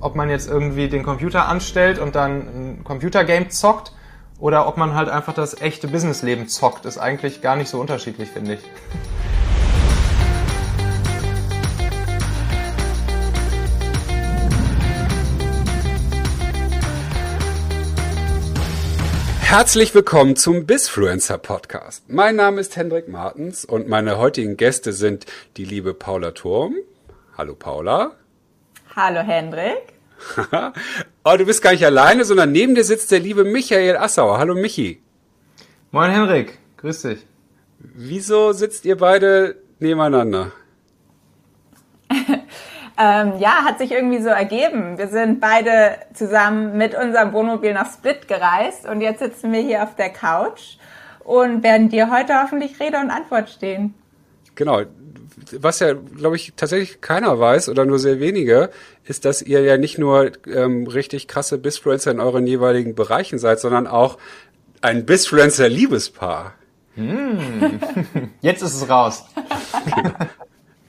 ob man jetzt irgendwie den Computer anstellt und dann ein Computergame zockt oder ob man halt einfach das echte Businessleben zockt, ist eigentlich gar nicht so unterschiedlich, finde ich. Herzlich willkommen zum Bisfluencer Podcast. Mein Name ist Hendrik Martens und meine heutigen Gäste sind die liebe Paula Turm. Hallo Paula. Hallo Hendrik. oh, du bist gar nicht alleine, sondern neben dir sitzt der liebe Michael Assauer. Hallo Michi. Moin Henrik, grüß dich. Wieso sitzt ihr beide nebeneinander? ähm, ja, hat sich irgendwie so ergeben. Wir sind beide zusammen mit unserem Wohnmobil nach Split gereist und jetzt sitzen wir hier auf der Couch und werden dir heute hoffentlich Rede und Antwort stehen. Genau, was ja, glaube ich, tatsächlich keiner weiß oder nur sehr wenige, ist, dass ihr ja nicht nur ähm, richtig krasse Bisfluencer in euren jeweiligen Bereichen seid, sondern auch ein Bisfluencer-Liebespaar. Hm. Jetzt ist es raus.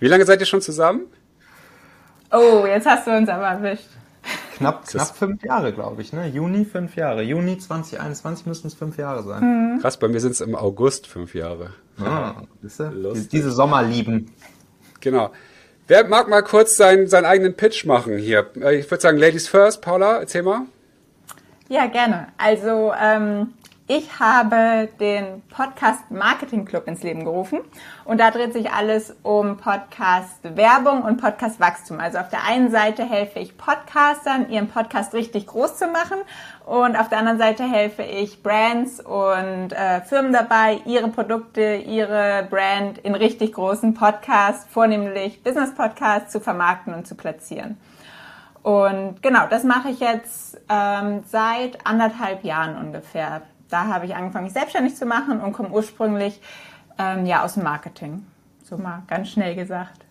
Wie lange seid ihr schon zusammen? Oh, jetzt hast du uns aber erwischt. Knapp, knapp fünf Jahre, glaube ich, ne? Juni fünf Jahre. Juni 2021 müssten es fünf Jahre sein. Mhm. Krass, bei mir sind es im August fünf Jahre. Ah, Diese Sommerlieben. Genau. Wer mag mal kurz seinen, seinen eigenen Pitch machen hier? Äh, ich würde sagen, Ladies first. Paula, erzähl mal. Ja, gerne. Also ähm, ich habe den Podcast Marketing Club ins Leben gerufen und da dreht sich alles um Podcast Werbung und Podcast Wachstum. Also auf der einen Seite helfe ich Podcastern, ihren Podcast richtig groß zu machen und auf der anderen Seite helfe ich Brands und äh, Firmen dabei, ihre Produkte, ihre Brand in richtig großen Podcasts, vornehmlich Business Podcasts, zu vermarkten und zu platzieren. Und genau, das mache ich jetzt ähm, seit anderthalb Jahren ungefähr da habe ich angefangen, mich selbstständig zu machen und komme ursprünglich ähm, ja aus dem Marketing. So mal ganz schnell gesagt.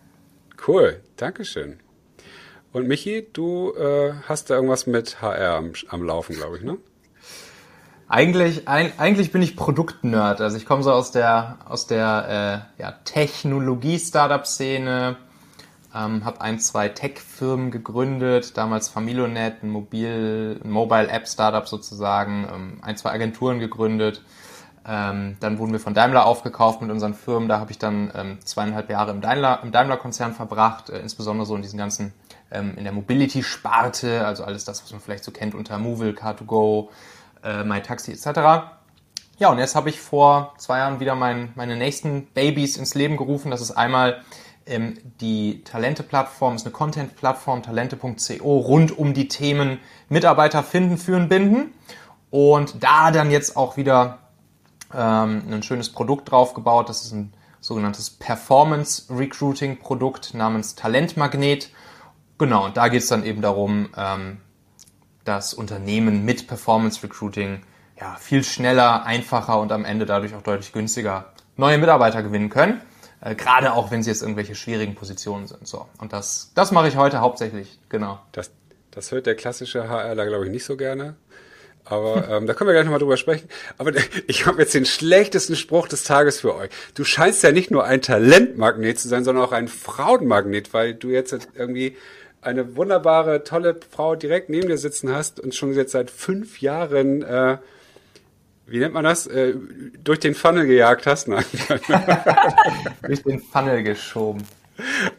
Cool, Dankeschön. Und Michi, du äh, hast da irgendwas mit HR am, am Laufen, glaube ich, ne? Eigentlich, ein, eigentlich bin ich Produktnerd. Also ich komme so aus der aus der äh, ja, Technologie-Startup-Szene, ähm, habe ein, zwei Tech-Firmen gegründet, damals Familonet, ein Mobil, ein Mobile-App-Startup sozusagen, ähm, ein, zwei Agenturen gegründet. Ähm, dann wurden wir von Daimler aufgekauft mit unseren Firmen. Da habe ich dann ähm, zweieinhalb Jahre im Daimler, im Daimler-Konzern verbracht, äh, insbesondere so in diesen ganzen, ähm, in der Mobility-Sparte, also alles das, was man vielleicht so kennt unter Movil, Car2Go, äh, MyTaxi etc. Ja, und jetzt habe ich vor zwei Jahren wieder mein, meine nächsten Babys ins Leben gerufen. Das ist einmal ähm, die Talente-Plattform ist eine Content-Plattform, talente.co, rund um die Themen Mitarbeiter finden, führen, binden. Und da dann jetzt auch wieder ähm, ein schönes Produkt draufgebaut. Das ist ein sogenanntes Performance Recruiting Produkt namens Talentmagnet. Genau, und da geht es dann eben darum, ähm, dass Unternehmen mit Performance Recruiting ja, viel schneller, einfacher und am Ende dadurch auch deutlich günstiger neue Mitarbeiter gewinnen können. Äh, Gerade auch, wenn sie jetzt irgendwelche schwierigen Positionen sind. So. Und das, das mache ich heute hauptsächlich, genau. Das, das hört der klassische HRler, glaube ich, nicht so gerne. Aber ähm, da können wir gleich nochmal drüber sprechen. Aber ich habe jetzt den schlechtesten Spruch des Tages für euch. Du scheinst ja nicht nur ein Talentmagnet zu sein, sondern auch ein Frauenmagnet, weil du jetzt irgendwie eine wunderbare, tolle Frau direkt neben dir sitzen hast und schon jetzt seit fünf Jahren äh, wie nennt man das, äh, durch den Funnel gejagt hast? Nein. durch den Funnel geschoben.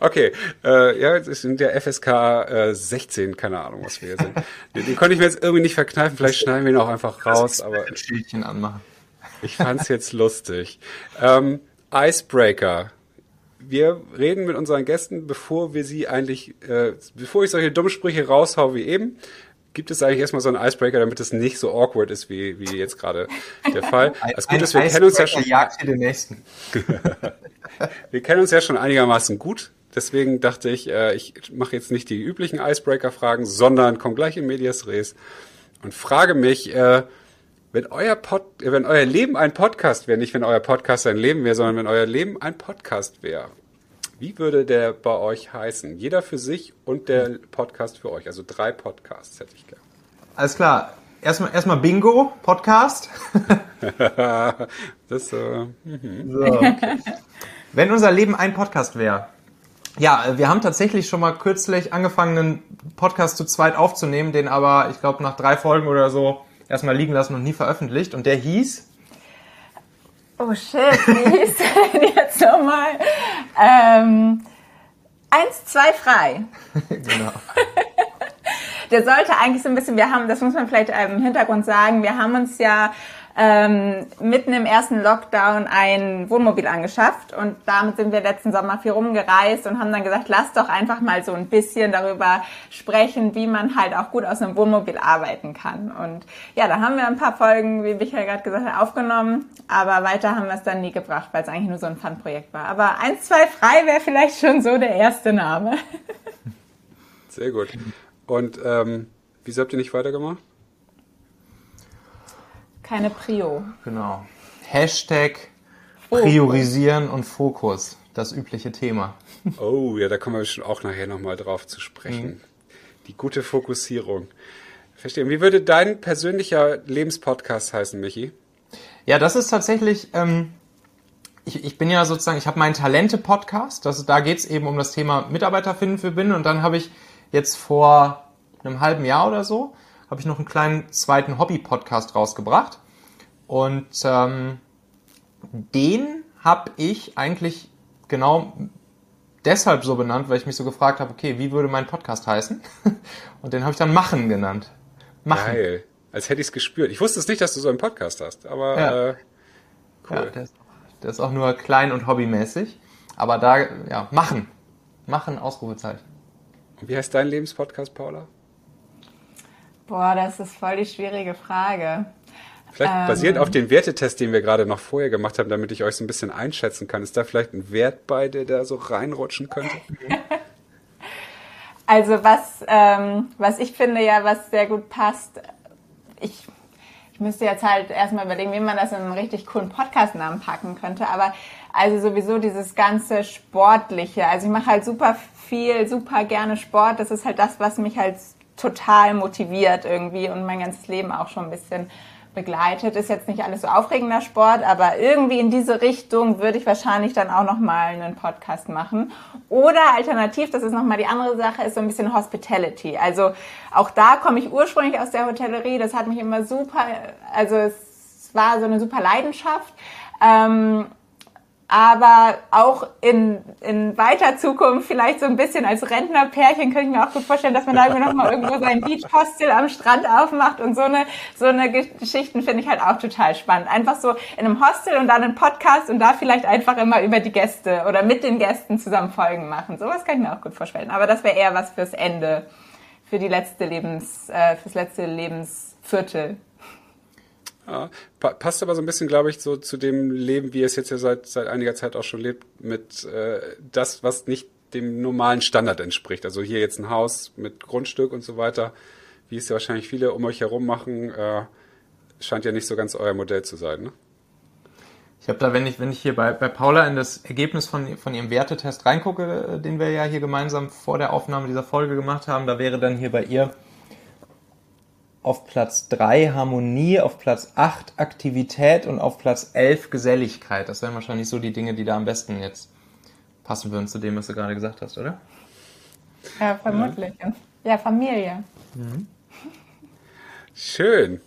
Okay, äh, ja, jetzt sind der FSK äh, 16, keine Ahnung, was wir hier sind. Den, den konnte ich mir jetzt irgendwie nicht verkneifen, vielleicht schneiden wir ihn auch einfach raus, aber. Ein Schildchen anmachen. Ich fand's jetzt lustig. Ähm, Icebreaker. Wir reden mit unseren Gästen, bevor wir sie eigentlich, äh, bevor ich solche Dummsprüche raushau wie eben, gibt es eigentlich erstmal so einen Icebreaker, damit es nicht so awkward ist, wie, wie jetzt gerade der Fall. Das Gute ist, wir kennen uns ja schon. Jagd den nächsten. wir kennen uns ja schon einigermaßen gut. Deswegen dachte ich, äh, ich mache jetzt nicht die üblichen Icebreaker-Fragen, sondern komme gleich in Medias Res und frage mich, äh, wenn euer, Pod, wenn euer Leben ein Podcast wäre, nicht wenn euer Podcast ein Leben wäre, sondern wenn euer Leben ein Podcast wäre, wie würde der bei euch heißen? Jeder für sich und der Podcast für euch. Also drei Podcasts hätte ich gerne. Alles klar. Erstmal, erstmal Bingo, Podcast. das, äh, mhm. so, okay. Wenn unser Leben ein Podcast wäre, Ja, wir haben tatsächlich schon mal kürzlich angefangen, einen Podcast zu zweit aufzunehmen, den aber, ich glaube, nach drei Folgen oder so erstmal liegen lassen und nie veröffentlicht. Und der hieß? Oh shit, wie hieß der jetzt nochmal? Ähm, eins, zwei frei. genau. der sollte eigentlich so ein bisschen, wir haben, das muss man vielleicht im Hintergrund sagen, wir haben uns ja ähm, mitten im ersten Lockdown ein Wohnmobil angeschafft und damit sind wir letzten Sommer viel rumgereist und haben dann gesagt, lass doch einfach mal so ein bisschen darüber sprechen, wie man halt auch gut aus einem Wohnmobil arbeiten kann. Und ja, da haben wir ein paar Folgen, wie Michael gerade gesagt hat, aufgenommen, aber weiter haben wir es dann nie gebracht, weil es eigentlich nur so ein Fun-Projekt war. Aber eins, zwei frei wäre vielleicht schon so der erste Name. Sehr gut. Und ähm, wieso habt ihr nicht weitergemacht? Keine Prio. Genau. Hashtag Priorisieren und Fokus, das übliche Thema. Oh, ja, da kommen wir schon auch nachher nochmal drauf zu sprechen. Mhm. Die gute Fokussierung. Verstehe. Wie würde dein persönlicher Lebenspodcast heißen, Michi? Ja, das ist tatsächlich, ähm, ich, ich bin ja sozusagen, ich habe meinen Talente-Podcast, da geht es eben um das Thema Mitarbeiter finden für Binnen und dann habe ich jetzt vor einem halben Jahr oder so, habe ich noch einen kleinen zweiten Hobby-Podcast rausgebracht. Und ähm, den habe ich eigentlich genau deshalb so benannt, weil ich mich so gefragt habe, okay, wie würde mein Podcast heißen? Und den habe ich dann Machen genannt. Machen. Geil. Als hätte ich es gespürt. Ich wusste es nicht, dass du so einen Podcast hast, aber ja. äh, cool. Ja, der, ist, der ist auch nur klein und hobbymäßig. Aber da, ja, machen. Machen, Ausrufezeichen. Und wie heißt dein Lebenspodcast, Paula? Boah, das ist voll die schwierige Frage. Vielleicht ähm, basierend auf den Wertetest, den wir gerade noch vorher gemacht haben, damit ich euch so ein bisschen einschätzen kann. Ist da vielleicht ein Wert bei, der da so reinrutschen könnte? also was, ähm, was ich finde ja, was sehr gut passt, ich, ich müsste jetzt halt erstmal überlegen, wie man das in einen richtig coolen Podcast-Namen packen könnte, aber also sowieso dieses ganze Sportliche. Also ich mache halt super viel, super gerne Sport. Das ist halt das, was mich halt total motiviert irgendwie und mein ganzes Leben auch schon ein bisschen begleitet. Ist jetzt nicht alles so aufregender Sport, aber irgendwie in diese Richtung würde ich wahrscheinlich dann auch nochmal einen Podcast machen. Oder alternativ, das ist nochmal die andere Sache, ist so ein bisschen Hospitality. Also auch da komme ich ursprünglich aus der Hotellerie. Das hat mich immer super, also es war so eine super Leidenschaft. Ähm, aber auch in, in weiter Zukunft vielleicht so ein bisschen als Rentnerpärchen könnte ich mir auch gut vorstellen, dass man da nochmal irgendwo sein Beach-Hostel am Strand aufmacht und so eine, so eine Geschichten finde ich halt auch total spannend. Einfach so in einem Hostel und dann einen Podcast und da vielleicht einfach immer über die Gäste oder mit den Gästen zusammen Folgen machen. Sowas kann ich mir auch gut vorstellen. Aber das wäre eher was fürs Ende, für die letzte Lebens, äh, fürs letzte Lebensviertel. Ja, passt aber so ein bisschen, glaube ich, so zu dem Leben, wie es jetzt ja seit, seit einiger Zeit auch schon lebt, mit äh, das, was nicht dem normalen Standard entspricht. Also hier jetzt ein Haus mit Grundstück und so weiter, wie es ja wahrscheinlich viele um euch herum machen, äh, scheint ja nicht so ganz euer Modell zu sein. Ne? Ich habe da, wenn ich, wenn ich hier bei, bei Paula in das Ergebnis von, von ihrem Wertetest reingucke, den wir ja hier gemeinsam vor der Aufnahme dieser Folge gemacht haben, da wäre dann hier bei ihr auf Platz 3 Harmonie, auf Platz 8 Aktivität und auf Platz 11 Geselligkeit. Das wären wahrscheinlich so die Dinge, die da am besten jetzt passen würden zu dem, was du gerade gesagt hast, oder? Ja, vermutlich. Ja, ja Familie. Mhm. Schön.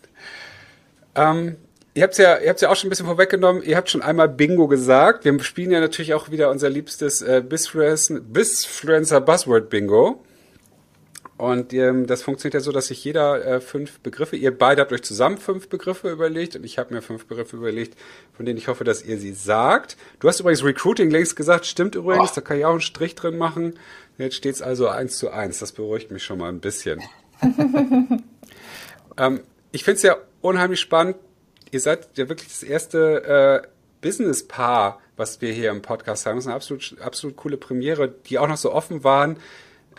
Ähm, ihr habt es ja, ihr habt's ja auch schon ein bisschen vorweggenommen. Ihr habt schon einmal Bingo gesagt. Wir spielen ja natürlich auch wieder unser liebstes äh, Bisfluencer Buzzword Bingo. Und ähm, das funktioniert ja so, dass sich jeder äh, fünf Begriffe, ihr beide habt euch zusammen fünf Begriffe überlegt und ich habe mir fünf Begriffe überlegt, von denen ich hoffe, dass ihr sie sagt. Du hast übrigens Recruiting längst gesagt, stimmt übrigens, oh. da kann ich auch einen Strich drin machen. Jetzt steht es also eins zu eins, das beruhigt mich schon mal ein bisschen. ähm, ich finde es ja unheimlich spannend. Ihr seid ja wirklich das erste äh, Business-Paar, was wir hier im Podcast haben. Das ist eine absolut, absolut coole Premiere, die auch noch so offen waren.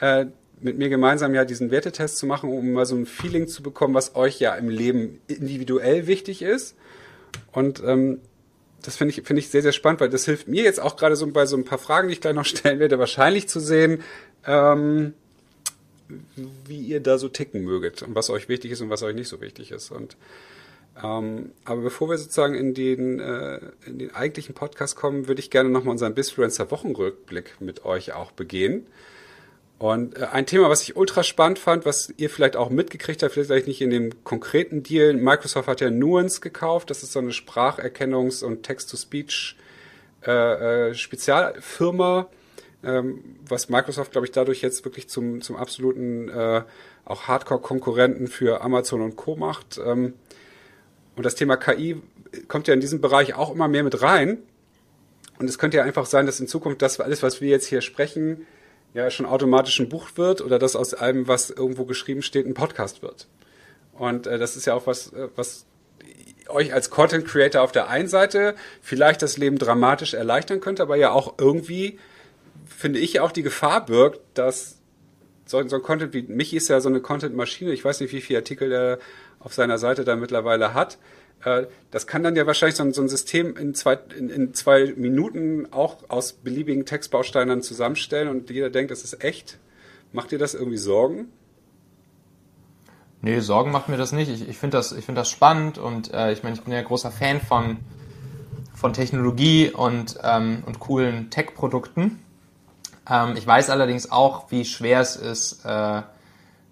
Äh, mit mir gemeinsam ja diesen Wertetest zu machen, um mal so ein Feeling zu bekommen, was euch ja im Leben individuell wichtig ist. Und ähm, das finde ich, finde ich sehr, sehr spannend, weil das hilft mir jetzt auch gerade so bei so ein paar Fragen, die ich gleich noch stellen werde, wahrscheinlich zu sehen, ähm, wie ihr da so ticken möget und was euch wichtig ist und was euch nicht so wichtig ist. Und Ähm, aber bevor wir sozusagen in den, äh, in den eigentlichen Podcast kommen, würde ich gerne nochmal unseren Bisfluencer Wochenrückblick mit euch auch begehen. Und äh, ein Thema, was ich ultra spannend fand, was ihr vielleicht auch mitgekriegt habt, vielleicht nicht in dem konkreten Deal. Microsoft hat ja Nuance gekauft. Das ist so eine Spracherkennungs- und Text-to-Speech äh, äh, ähm, was Microsoft, glaube ich, dadurch jetzt wirklich zum, zum absoluten äh, auch Hardcore-Konkurrenten für Amazon und Co. macht. Ähm, und das Thema KI kommt ja in diesem Bereich auch immer mehr mit rein. Und es könnte ja einfach sein, dass in Zukunft das alles, was wir jetzt hier sprechen, ja schon automatisch ein Buch wird oder dass aus allem, was irgendwo geschrieben steht, ein Podcast wird. Und äh, das ist ja auch was, äh, was euch als Content Creator auf der einen Seite vielleicht das Leben dramatisch erleichtern könnte, aber ja auch irgendwie, finde ich, auch die Gefahr birgt, dass so, so ein Content wie Michi ist ja so eine Content-Maschine, ich weiß nicht, wie viele Artikel der auf seiner Seite da mittlerweile hat. Äh, das kann dann ja wahrscheinlich so ein, so ein System in zwei, in, in zwei Minuten auch aus beliebigen Textbausteinen zusammenstellen und jeder denkt, das ist echt. Macht ihr das irgendwie Sorgen? Nee, Sorgen macht mir das nicht. Ich, ich finde das, find das spannend und äh, ich meine, ich bin ja großer Fan von, von Technologie und, ähm, und coolen Tech-Produkten. Ähm, ich weiß allerdings auch, wie schwer es ist, äh,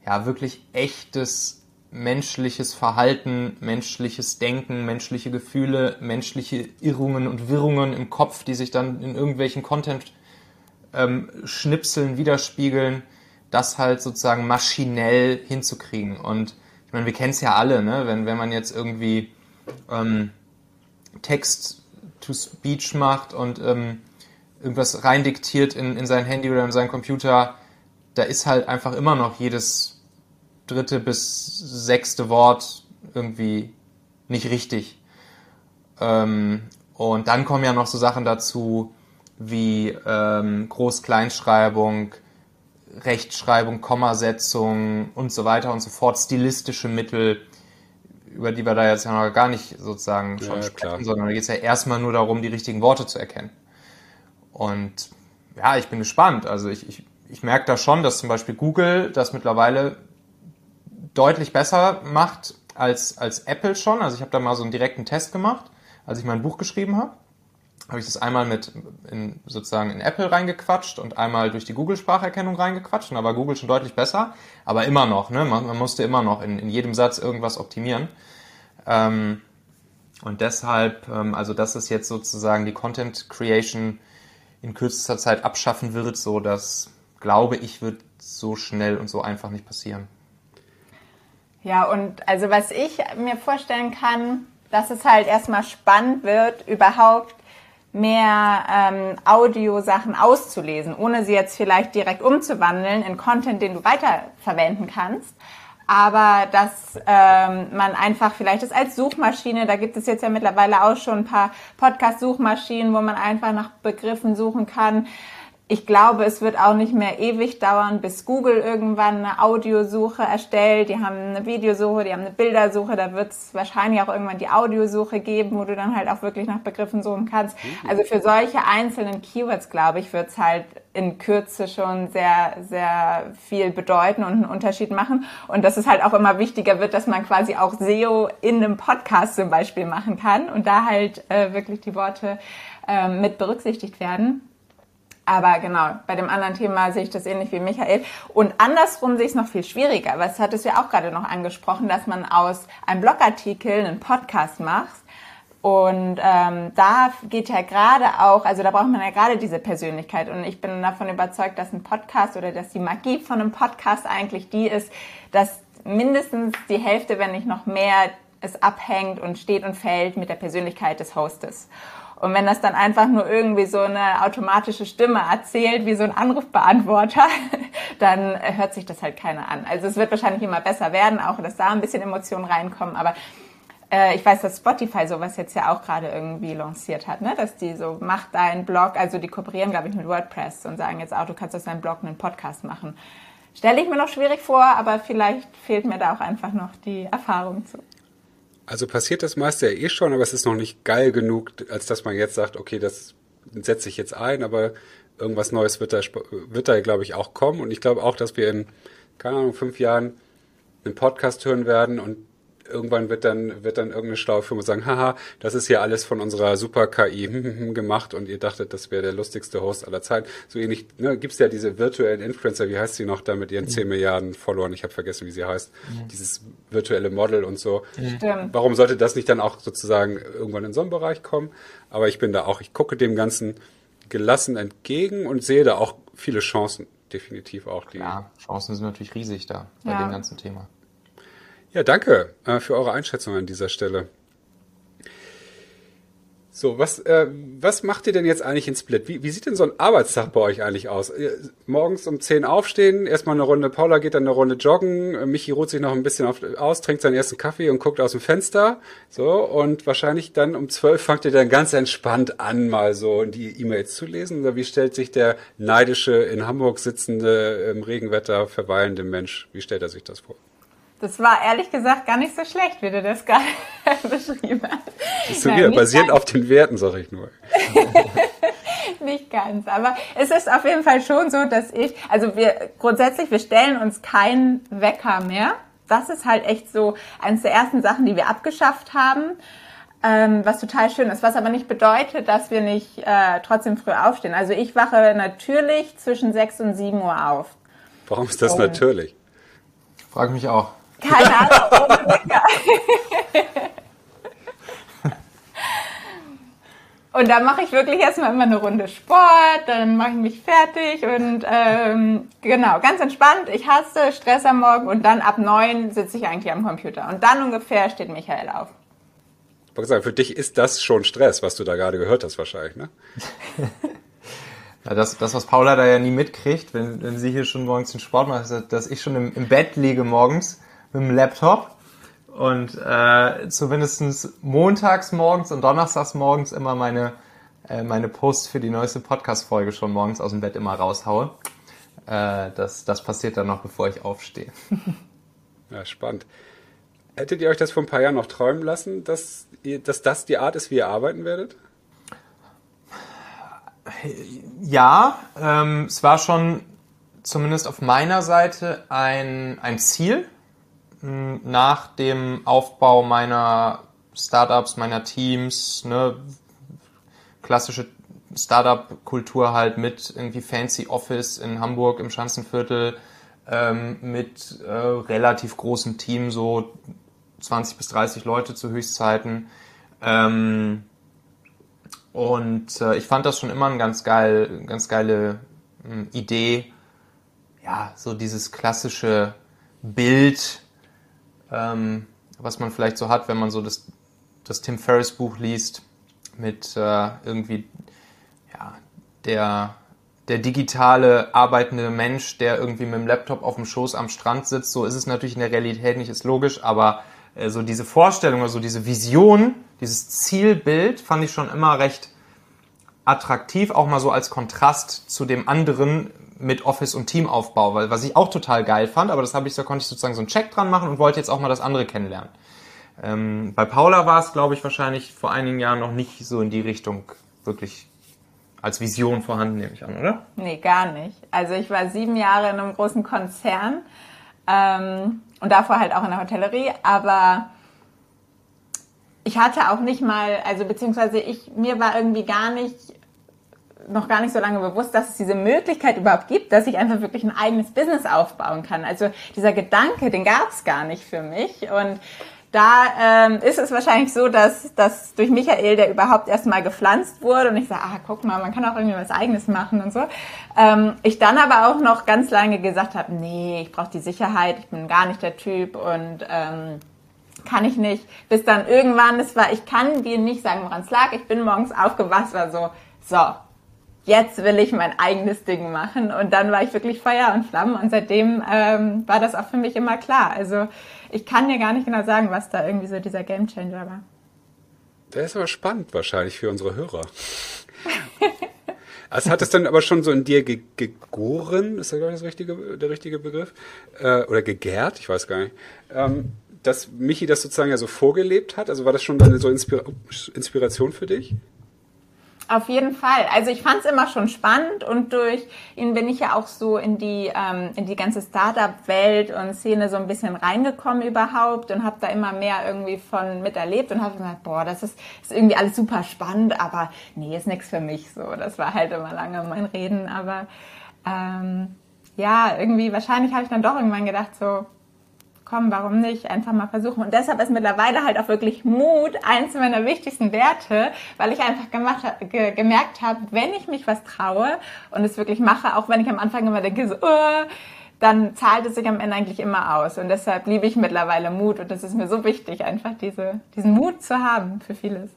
ja, wirklich echtes menschliches Verhalten, menschliches Denken, menschliche Gefühle, menschliche Irrungen und Wirrungen im Kopf, die sich dann in irgendwelchen Content-Schnipseln ähm, widerspiegeln, das halt sozusagen maschinell hinzukriegen. Und ich meine, wir kennen es ja alle, ne? wenn, wenn man jetzt irgendwie ähm, Text-to-Speech macht und ähm, irgendwas reindiktiert in, in sein Handy oder in seinen Computer, da ist halt einfach immer noch jedes dritte bis sechste Wort irgendwie nicht richtig. Ähm, und dann kommen ja noch so Sachen dazu wie ähm, Groß-Kleinschreibung, Rechtschreibung, Kommasetzung und so weiter und so fort, stilistische Mittel, über die wir da jetzt ja noch gar nicht sozusagen schon ja, sprechen, klar. sondern da geht es ja erstmal nur darum, die richtigen Worte zu erkennen. Und ja, ich bin gespannt. Also ich, ich, ich merke da schon, dass zum Beispiel Google das mittlerweile deutlich besser macht als, als Apple schon. Also ich habe da mal so einen direkten Test gemacht, als ich mein Buch geschrieben habe. Habe ich das einmal mit in, sozusagen in Apple reingequatscht und einmal durch die Google-Spracherkennung reingequatscht. Und da war Google schon deutlich besser, aber immer noch, ne? man, man musste immer noch in, in jedem Satz irgendwas optimieren. Ähm, und deshalb, ähm, also dass es jetzt sozusagen die Content Creation in kürzester Zeit abschaffen wird, so das glaube ich, wird so schnell und so einfach nicht passieren. Ja, und also was ich mir vorstellen kann, dass es halt erstmal spannend wird, überhaupt mehr ähm, Audiosachen auszulesen, ohne sie jetzt vielleicht direkt umzuwandeln in Content, den du weiterverwenden kannst. Aber dass ähm, man einfach vielleicht das als Suchmaschine, da gibt es jetzt ja mittlerweile auch schon ein paar Podcast-Suchmaschinen, wo man einfach nach Begriffen suchen kann, ich glaube, es wird auch nicht mehr ewig dauern, bis Google irgendwann eine Audiosuche erstellt. Die haben eine Videosuche, die haben eine Bildersuche. Da wird es wahrscheinlich auch irgendwann die Audiosuche geben, wo du dann halt auch wirklich nach Begriffen suchen kannst. Mhm. Also für solche einzelnen Keywords, glaube ich, wird es halt in Kürze schon sehr, sehr viel bedeuten und einen Unterschied machen. Und dass es halt auch immer wichtiger wird, dass man quasi auch SEO in einem Podcast zum Beispiel machen kann und da halt äh, wirklich die Worte äh, mit berücksichtigt werden. Aber genau, bei dem anderen Thema sehe ich das ähnlich wie Michael. Und andersrum sehe ich es noch viel schwieriger. Was hattest du ja auch gerade noch angesprochen, dass man aus einem Blogartikel einen Podcast macht. Und ähm, da geht ja gerade auch, also da braucht man ja gerade diese Persönlichkeit. Und ich bin davon überzeugt, dass ein Podcast oder dass die Magie von einem Podcast eigentlich die ist, dass mindestens die Hälfte, wenn nicht noch mehr, es abhängt und steht und fällt mit der Persönlichkeit des Hostes. Und wenn das dann einfach nur irgendwie so eine automatische Stimme erzählt, wie so ein Anrufbeantworter, dann hört sich das halt keiner an. Also es wird wahrscheinlich immer besser werden, auch dass da ein bisschen Emotionen reinkommen, aber äh, ich weiß, dass Spotify sowas jetzt ja auch gerade irgendwie lanciert hat, ne? dass die so, mach deinen Blog, also die kooperieren, glaube ich, mit WordPress und sagen jetzt auch, du kannst aus deinem Blog einen Podcast machen. Stelle ich mir noch schwierig vor, aber vielleicht fehlt mir da auch einfach noch die Erfahrung zu. Also passiert das meiste ja eh schon, aber es ist noch nicht geil genug, als dass man jetzt sagt, okay, das setze ich jetzt ein, aber irgendwas Neues wird da, wird da, glaube ich, auch kommen. Und ich glaube auch, dass wir in, keine Ahnung, fünf Jahren einen Podcast hören werden und irgendwann wird dann, wird dann irgendeine schlaue Firma sagen, haha, das ist ja alles von unserer Super-KI gemacht und ihr dachtet, das wäre der lustigste Host aller Zeiten. So ähnlich ne, gibt es ja diese virtuellen Influencer, wie heißt sie noch da mit ihren 10 Milliarden Followern, ich habe vergessen, wie sie heißt, ja. dieses virtuelle Model und so. Stimmt. Warum sollte das nicht dann auch sozusagen irgendwann in so einen Bereich kommen? Aber ich bin da auch, ich gucke dem Ganzen gelassen entgegen und sehe da auch viele Chancen, definitiv auch. Die ja, Chancen sind natürlich riesig da bei ja. dem ganzen Thema. Ja, danke äh, für eure Einschätzung an dieser Stelle. So, was, äh, was macht ihr denn jetzt eigentlich in Split? Wie, wie sieht denn so ein Arbeitstag bei euch eigentlich aus? Morgens um 10 aufstehen, erstmal eine Runde, Paula geht dann eine Runde joggen, äh, Michi ruht sich noch ein bisschen auf, aus, trinkt seinen ersten Kaffee und guckt aus dem Fenster. So, und wahrscheinlich dann um 12 fangt ihr dann ganz entspannt an, mal so die E-Mails zu lesen. Oder wie stellt sich der neidische, in Hamburg sitzende, im Regenwetter verweilende Mensch, wie stellt er sich das vor? Das war ehrlich gesagt gar nicht so schlecht, wie du das gerade beschrieben hast. Das ist ja, basierend auf den Werten, sage ich nur. nicht ganz, aber es ist auf jeden Fall schon so, dass ich, also wir grundsätzlich, wir stellen uns keinen Wecker mehr. Das ist halt echt so eines der ersten Sachen, die wir abgeschafft haben. Ähm, was total schön ist, was aber nicht bedeutet, dass wir nicht äh, trotzdem früh aufstehen. Also ich wache natürlich zwischen 6 und 7 Uhr auf. Warum ist das und natürlich? Frage mich auch. Keine Ahnung. und da mache ich wirklich erstmal immer eine Runde Sport, dann mache ich mich fertig und ähm, genau, ganz entspannt. Ich hasse Stress am Morgen und dann ab neun sitze ich eigentlich am Computer. Und dann ungefähr steht Michael auf. Für dich ist das schon Stress, was du da gerade gehört hast, wahrscheinlich, ne? Das, das, was Paula da ja nie mitkriegt, wenn, wenn sie hier schon morgens den Sport macht, ist, dass ich schon im, im Bett liege morgens mit dem Laptop und äh, zumindest montags morgens und donnerstags morgens immer meine, äh, meine Posts für die neueste Podcast-Folge schon morgens aus dem Bett immer raushaue. Äh, das, das passiert dann noch, bevor ich aufstehe. Ja, spannend. Hättet ihr euch das vor ein paar Jahren noch träumen lassen, dass, ihr, dass das die Art ist, wie ihr arbeiten werdet? Ja, ähm, es war schon zumindest auf meiner Seite ein, ein Ziel, nach dem Aufbau meiner Startups, meiner Teams, ne, klassische Startup-Kultur halt mit irgendwie fancy Office in Hamburg im Schanzenviertel, ähm, mit äh, relativ großem Team, so 20 bis 30 Leute zu Höchstzeiten. Ähm, und äh, ich fand das schon immer eine ganz geil, ganz geile äh, Idee. Ja, so dieses klassische Bild, ähm, was man vielleicht so hat, wenn man so das, das Tim Ferriss Buch liest mit äh, irgendwie ja, der, der digitale arbeitende Mensch, der irgendwie mit dem Laptop auf dem Schoß am Strand sitzt. So ist es natürlich in der Realität nicht, ist logisch, aber äh, so diese Vorstellung, also diese Vision, dieses Zielbild fand ich schon immer recht attraktiv, auch mal so als Kontrast zu dem anderen mit Office und Teamaufbau, weil was ich auch total geil fand, aber das habe ich, da konnte ich sozusagen so einen Check dran machen und wollte jetzt auch mal das andere kennenlernen. Ähm, bei Paula war es, glaube ich, wahrscheinlich vor einigen Jahren noch nicht so in die Richtung wirklich als Vision vorhanden, nehme ich an, oder? Nee, gar nicht. Also ich war sieben Jahre in einem großen Konzern ähm, und davor halt auch in der Hotellerie, aber ich hatte auch nicht mal, also beziehungsweise ich, mir war irgendwie gar nicht noch gar nicht so lange bewusst, dass es diese Möglichkeit überhaupt gibt, dass ich einfach wirklich ein eigenes Business aufbauen kann. Also dieser Gedanke, den gab es gar nicht für mich. Und da ähm, ist es wahrscheinlich so, dass, dass durch Michael, der überhaupt erstmal gepflanzt wurde und ich sage, ah, guck mal, man kann auch irgendwie was Eigenes machen und so. Ähm, ich dann aber auch noch ganz lange gesagt habe, nee, ich brauche die Sicherheit, ich bin gar nicht der Typ und ähm, kann ich nicht. Bis dann irgendwann, es war, ich kann dir nicht sagen, woran es lag. Ich bin morgens aufgewacht, war so, so, jetzt will ich mein eigenes Ding machen. Und dann war ich wirklich Feuer und Flamme und seitdem ähm, war das auch für mich immer klar. Also ich kann dir gar nicht genau sagen, was da irgendwie so dieser Gamechanger war. Der ist aber spannend wahrscheinlich für unsere Hörer. Also hat es dann aber schon so in dir ge gegoren, ist das, glaube ich, das richtige, der richtige Begriff? Äh, oder gegärt, ich weiß gar nicht. Ähm, dass Michi das sozusagen ja so vorgelebt hat? Also war das schon eine so Inspira Inspiration für dich? Auf jeden Fall. Also ich fand es immer schon spannend und durch ihn bin ich ja auch so in die ähm, in die ganze Startup-Welt und Szene so ein bisschen reingekommen überhaupt und habe da immer mehr irgendwie von miterlebt und habe gesagt, boah, das ist, ist irgendwie alles super spannend, aber nee, ist nichts für mich so. Das war halt immer lange mein Reden, aber ähm, ja, irgendwie wahrscheinlich habe ich dann doch irgendwann gedacht so, komm, warum nicht einfach mal versuchen. Und deshalb ist mittlerweile halt auch wirklich Mut eins meiner wichtigsten Werte, weil ich einfach gemacht, ge, gemerkt habe, wenn ich mich was traue und es wirklich mache, auch wenn ich am Anfang immer denke, so, uh, dann zahlt es sich am Ende eigentlich immer aus. Und deshalb liebe ich mittlerweile Mut und das ist mir so wichtig, einfach diese, diesen Mut zu haben für vieles.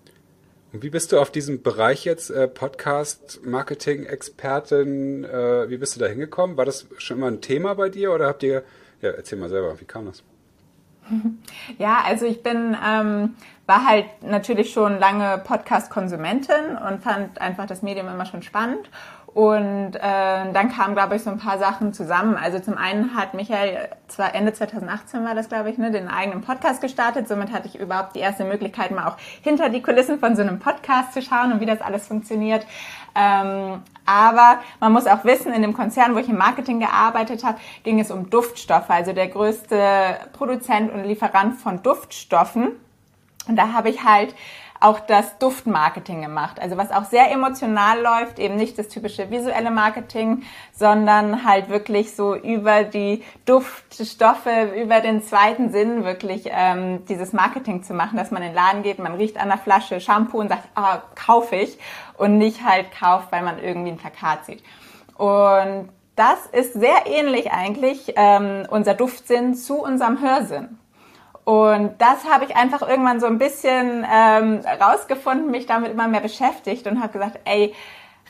Und wie bist du auf diesem Bereich jetzt äh, Podcast, Marketing, Expertin, äh, wie bist du da hingekommen? War das schon immer ein Thema bei dir oder habt ihr ja, erzähl mal selber, wie kam das? Ja, also ich bin, ähm, war halt natürlich schon lange Podcast-Konsumentin und fand einfach das Medium immer schon spannend. Und äh, dann kamen, glaube ich, so ein paar Sachen zusammen. Also zum einen hat Michael, zwar Ende 2018 war das, glaube ich, ne, den eigenen Podcast gestartet. Somit hatte ich überhaupt die erste Möglichkeit, mal auch hinter die Kulissen von so einem Podcast zu schauen und wie das alles funktioniert. Ähm, aber man muss auch wissen, in dem Konzern, wo ich im Marketing gearbeitet habe, ging es um Duftstoffe, also der größte Produzent und Lieferant von Duftstoffen. Und da habe ich halt auch das Duftmarketing gemacht. Also was auch sehr emotional läuft, eben nicht das typische visuelle Marketing, sondern halt wirklich so über die Duftstoffe, über den zweiten Sinn wirklich ähm, dieses Marketing zu machen, dass man in den Laden geht, man riecht an der Flasche Shampoo und sagt, ah, kaufe ich und nicht halt kauft, weil man irgendwie ein Plakat sieht. Und das ist sehr ähnlich eigentlich ähm, unser Duftsinn zu unserem Hörsinn. Und das habe ich einfach irgendwann so ein bisschen ähm, rausgefunden, mich damit immer mehr beschäftigt und habe gesagt, ey,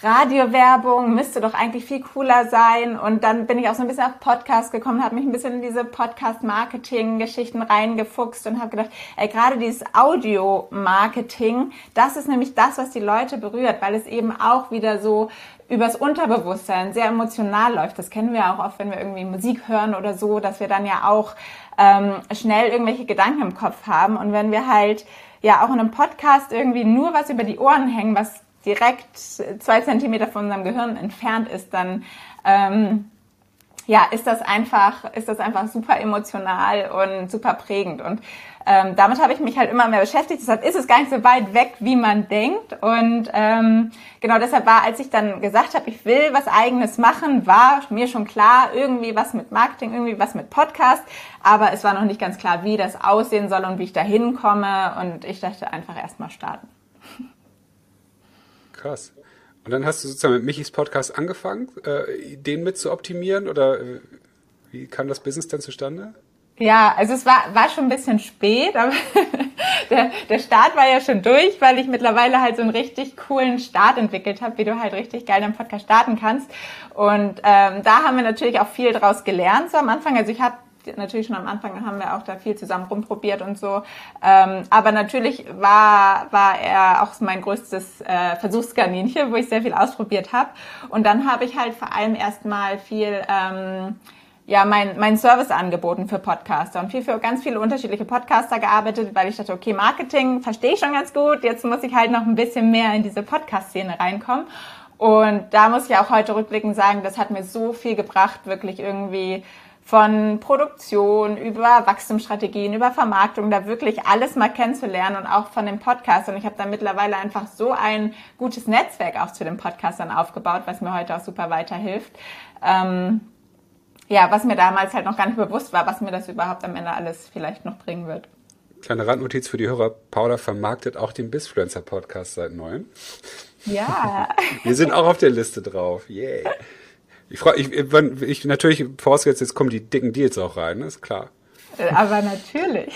Radiowerbung müsste doch eigentlich viel cooler sein. Und dann bin ich auch so ein bisschen auf Podcast gekommen, habe mich ein bisschen in diese Podcast-Marketing-Geschichten reingefuchst und habe gedacht, ey, gerade dieses Audio-Marketing, das ist nämlich das, was die Leute berührt, weil es eben auch wieder so übers Unterbewusstsein sehr emotional läuft. Das kennen wir auch oft, wenn wir irgendwie Musik hören oder so, dass wir dann ja auch ähm, schnell irgendwelche Gedanken im Kopf haben. Und wenn wir halt ja auch in einem Podcast irgendwie nur was über die Ohren hängen, was direkt zwei Zentimeter von unserem Gehirn entfernt ist, dann ähm, ja, ist das einfach, ist das einfach super emotional und super prägend. Und ähm, damit habe ich mich halt immer mehr beschäftigt. Deshalb ist es gar nicht so weit weg, wie man denkt. Und ähm, genau deshalb war, als ich dann gesagt habe, ich will was eigenes machen, war mir schon klar, irgendwie was mit Marketing, irgendwie was mit Podcast. Aber es war noch nicht ganz klar, wie das aussehen soll und wie ich da hinkomme. Und ich dachte einfach erstmal starten. Krass. Und dann hast du sozusagen mit Michis Podcast angefangen, äh, den mit zu optimieren oder äh, wie kam das Business dann zustande? Ja, also es war, war schon ein bisschen spät, aber der, der Start war ja schon durch, weil ich mittlerweile halt so einen richtig coolen Start entwickelt habe, wie du halt richtig geil deinen Podcast starten kannst. Und ähm, da haben wir natürlich auch viel draus gelernt so am Anfang. Also ich habe natürlich schon am Anfang haben wir auch da viel zusammen rumprobiert und so. Ähm, aber natürlich war, war er auch mein größtes äh, Versuchskaninchen, wo ich sehr viel ausprobiert habe. Und dann habe ich halt vor allem erstmal viel ähm, ja, mein, mein Service angeboten für Podcaster und viel für ganz viele unterschiedliche Podcaster gearbeitet, weil ich dachte, okay, Marketing verstehe ich schon ganz gut, jetzt muss ich halt noch ein bisschen mehr in diese Podcast-Szene reinkommen. Und da muss ich auch heute rückblickend sagen, das hat mir so viel gebracht, wirklich irgendwie von Produktion über Wachstumsstrategien, über Vermarktung, da wirklich alles mal kennenzulernen und auch von dem Podcast. Und ich habe da mittlerweile einfach so ein gutes Netzwerk auch zu den Podcastern aufgebaut, was mir heute auch super weiterhilft. Ähm, ja, was mir damals halt noch gar nicht bewusst war, was mir das überhaupt am Ende alles vielleicht noch bringen wird. Kleine Randnotiz für die Hörer. Paula vermarktet auch den Bisfluencer Podcast seit neuem. Ja. Wir sind auch auf der Liste drauf. Yay. Ich freue ich, ich natürlich vorausgesetzt, jetzt kommen die dicken Deals auch rein, ist klar. Äh, aber natürlich.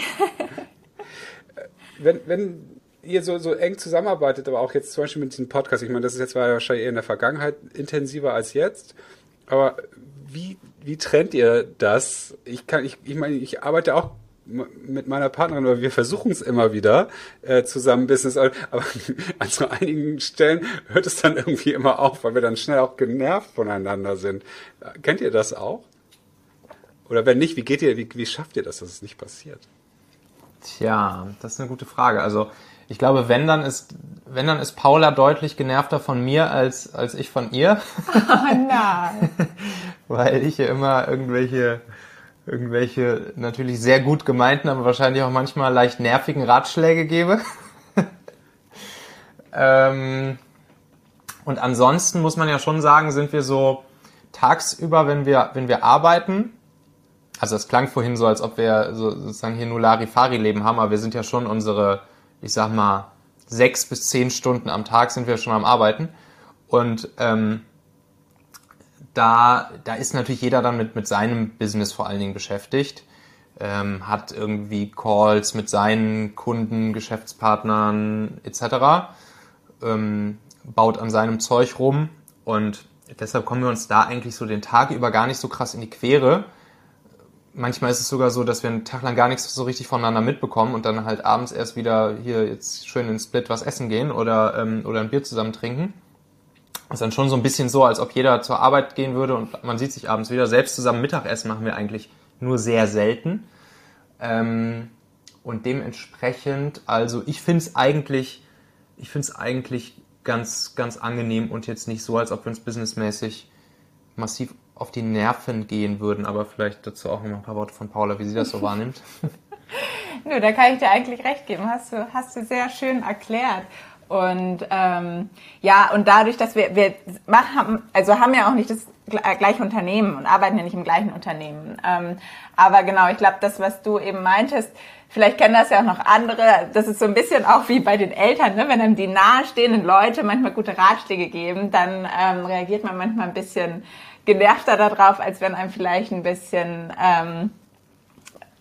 wenn, wenn ihr so, so eng zusammenarbeitet, aber auch jetzt zum Beispiel mit diesem Podcast, ich meine, das ist jetzt wahrscheinlich eher in der Vergangenheit intensiver als jetzt, aber wie, wie trennt ihr das? Ich kann, ich, ich meine, ich arbeite auch mit meiner Partnerin, weil wir versuchen es immer wieder äh, zusammen Business, aber an so einigen Stellen hört es dann irgendwie immer auf, weil wir dann schnell auch genervt voneinander sind. Kennt ihr das auch? Oder wenn nicht, wie geht ihr, wie, wie schafft ihr das, dass es nicht passiert? Tja, das ist eine gute Frage. Also Ich glaube, wenn dann ist, wenn dann ist Paula deutlich genervter von mir als, als ich von ihr. Oh nein. Weil ich ja immer irgendwelche, irgendwelche natürlich sehr gut gemeinten, aber wahrscheinlich auch manchmal leicht nervigen Ratschläge gebe. ähm, und ansonsten muss man ja schon sagen, sind wir so tagsüber, wenn wir, wenn wir arbeiten, also es klang vorhin so, als ob wir so, sozusagen hier nur Larifari-Leben haben, aber wir sind ja schon unsere, ich sag mal, sechs bis zehn Stunden am Tag sind wir schon am Arbeiten. Und ähm, da, da ist natürlich jeder dann mit, mit seinem Business vor allen Dingen beschäftigt, ähm, hat irgendwie Calls mit seinen Kunden, Geschäftspartnern etc., ähm, baut an seinem Zeug rum und deshalb kommen wir uns da eigentlich so den Tag über gar nicht so krass in die Quere. Manchmal ist es sogar so, dass wir einen Tag lang gar nichts so richtig voneinander mitbekommen und dann halt abends erst wieder hier jetzt schön in Split was essen gehen oder, ähm, oder ein Bier zusammen trinken. Das ist dann schon so ein bisschen so, als ob jeder zur Arbeit gehen würde und man sieht sich abends wieder. Selbst zusammen Mittagessen machen wir eigentlich nur sehr selten. Ähm, und dementsprechend, also ich finde es eigentlich, ich finde es eigentlich ganz, ganz angenehm und jetzt nicht so, als ob wir uns businessmäßig massiv auf die Nerven gehen würden. Aber vielleicht dazu auch noch ein paar Worte von Paula, wie sie das so wahrnimmt. Nö, da kann ich dir eigentlich recht geben. Hast du, hast du sehr schön erklärt. Und ähm, ja, und dadurch, dass wir, wir machen, also haben ja auch nicht das gleiche Unternehmen und arbeiten ja nicht im gleichen Unternehmen. Ähm, aber genau, ich glaube, das, was du eben meintest, vielleicht kennen das ja auch noch andere, das ist so ein bisschen auch wie bei den Eltern, ne? wenn einem die nahestehenden Leute manchmal gute Ratschläge geben, dann ähm, reagiert man manchmal ein bisschen genervter darauf, als wenn einem vielleicht ein bisschen... Ähm,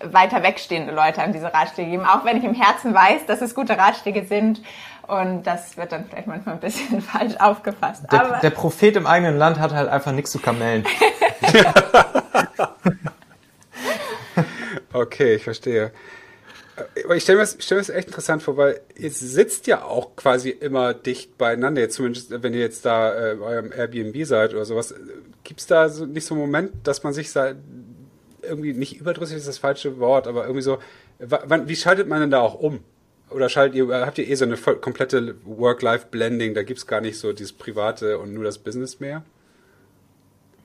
weiter wegstehende Leute an diese Ratschläge geben, auch wenn ich im Herzen weiß, dass es gute Ratschläge sind. Und das wird dann vielleicht manchmal ein bisschen falsch aufgefasst. Der, der Prophet im eigenen Land hat halt einfach nichts zu kamellen. okay, ich verstehe. Aber ich stelle mir, das, stell mir das echt interessant vor, weil ihr sitzt ja auch quasi immer dicht beieinander, jetzt zumindest wenn ihr jetzt da äh, eurem Airbnb seid oder sowas. Gibt es da so, nicht so einen Moment, dass man sich irgendwie, nicht überdrüssig ist das falsche Wort, aber irgendwie so, wann, wie schaltet man denn da auch um? Oder schaltet ihr, habt ihr eh so eine voll, komplette Work-Life-Blending, da gibt's gar nicht so dieses Private und nur das Business mehr?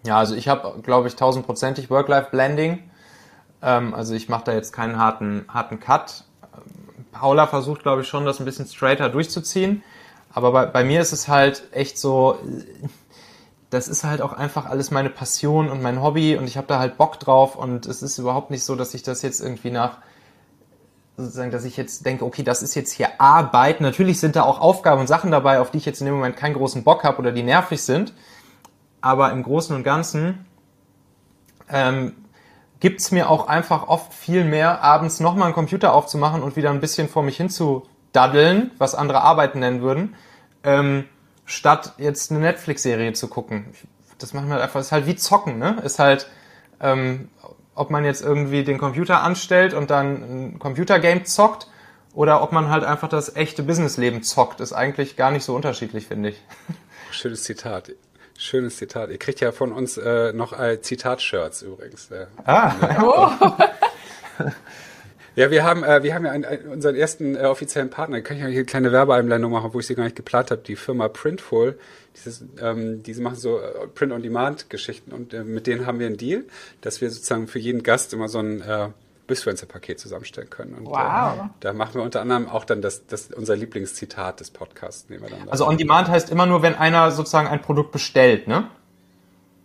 Ja, also ich habe, glaube ich, tausendprozentig Work-Life-Blending. Ähm, also ich mache da jetzt keinen harten, harten Cut. Paula versucht, glaube ich, schon, das ein bisschen straighter durchzuziehen. Aber bei, bei mir ist es halt echt so, das ist halt auch einfach alles meine Passion und mein Hobby und ich habe da halt Bock drauf und es ist überhaupt nicht so, dass ich das jetzt irgendwie nach sozusagen, dass ich jetzt denke, okay, das ist jetzt hier Arbeit. Natürlich sind da auch Aufgaben und Sachen dabei, auf die ich jetzt in dem Moment keinen großen Bock habe oder die nervig sind. Aber im Großen und Ganzen ähm, gibt es mir auch einfach oft viel mehr, abends nochmal einen Computer aufzumachen und wieder ein bisschen vor mich hin zu daddeln, was andere Arbeiten nennen würden, ähm, statt jetzt eine Netflix-Serie zu gucken. Das machen wir einfach, ist halt wie zocken, ne? Ist halt, ähm, ob man jetzt irgendwie den Computer anstellt und dann ein Computergame zockt oder ob man halt einfach das echte Businessleben zockt, ist eigentlich gar nicht so unterschiedlich, finde ich. Schönes Zitat. Schönes Zitat. Ihr kriegt ja von uns äh, noch äh, Zitat-Shirts übrigens. Äh, ah. Oh. Ja, wir haben, äh, wir haben ja einen, einen, unseren ersten äh, offiziellen Partner. Kann ich ja hier eine kleine Werbeeinblendung machen, wo ich sie gar nicht geplant habe. Die Firma Printful. Dieses, ähm, diese machen so äh, Print-on-Demand-Geschichten und äh, mit denen haben wir einen Deal, dass wir sozusagen für jeden Gast immer so ein äh, Bisfluencer-Paket zusammenstellen können. Und, wow. Äh, da machen wir unter anderem auch dann das, das unser Lieblingszitat des Podcasts. Nehmen wir dann also On-Demand heißt immer nur, wenn einer sozusagen ein Produkt bestellt, ne?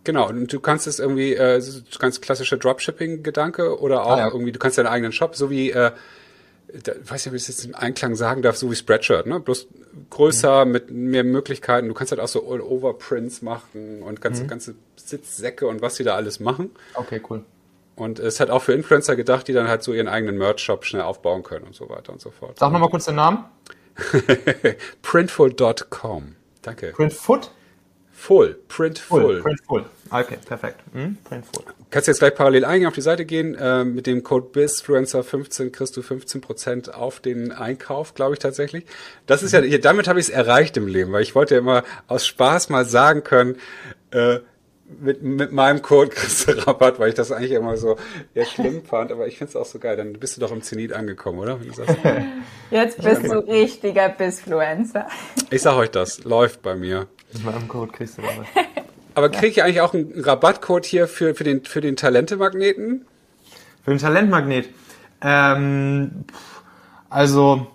Genau, und du kannst es irgendwie, äh, ganz klassischer Dropshipping-Gedanke oder auch ah, ja. irgendwie, du kannst deinen eigenen Shop, so wie, äh, da, weiß nicht, ob ich das jetzt im Einklang sagen darf, so wie Spreadshirt, ne? Bloß größer, mhm. mit mehr Möglichkeiten. Du kannst halt auch so All-Over-Prints machen und ganze, mhm. ganze Sitzsäcke und was sie da alles machen. Okay, cool. Und es hat auch für Influencer gedacht, die dann halt so ihren eigenen Merch-Shop schnell aufbauen können und so weiter und so fort. Sag nochmal kurz den Namen. Printful.com. Danke. Printfoot? Full, Print Full. full. Print Full. Okay, perfekt. Hm? Print Full. Kannst jetzt gleich parallel eingehen auf die Seite gehen. Äh, mit dem Code BISFluencer15 kriegst du 15% auf den Einkauf, glaube ich tatsächlich. Das ist ja, hier, damit habe ich es erreicht im Leben, weil ich wollte ja immer aus Spaß mal sagen können, äh, mit, mit meinem Code kriegst du Rabatt, weil ich das eigentlich immer so eher schlimm fand, aber ich finde es auch so geil. Dann bist du doch im Zenit angekommen, oder? Jetzt bist du richtiger Bisfluencer. Ich sag euch das, läuft bei mir. Mit meinem Code kriegst du Rabatt. Aber kriege ich eigentlich auch einen Rabattcode hier für, für den, für den Talente-Magneten? Für den Talentmagnet. Ähm, also,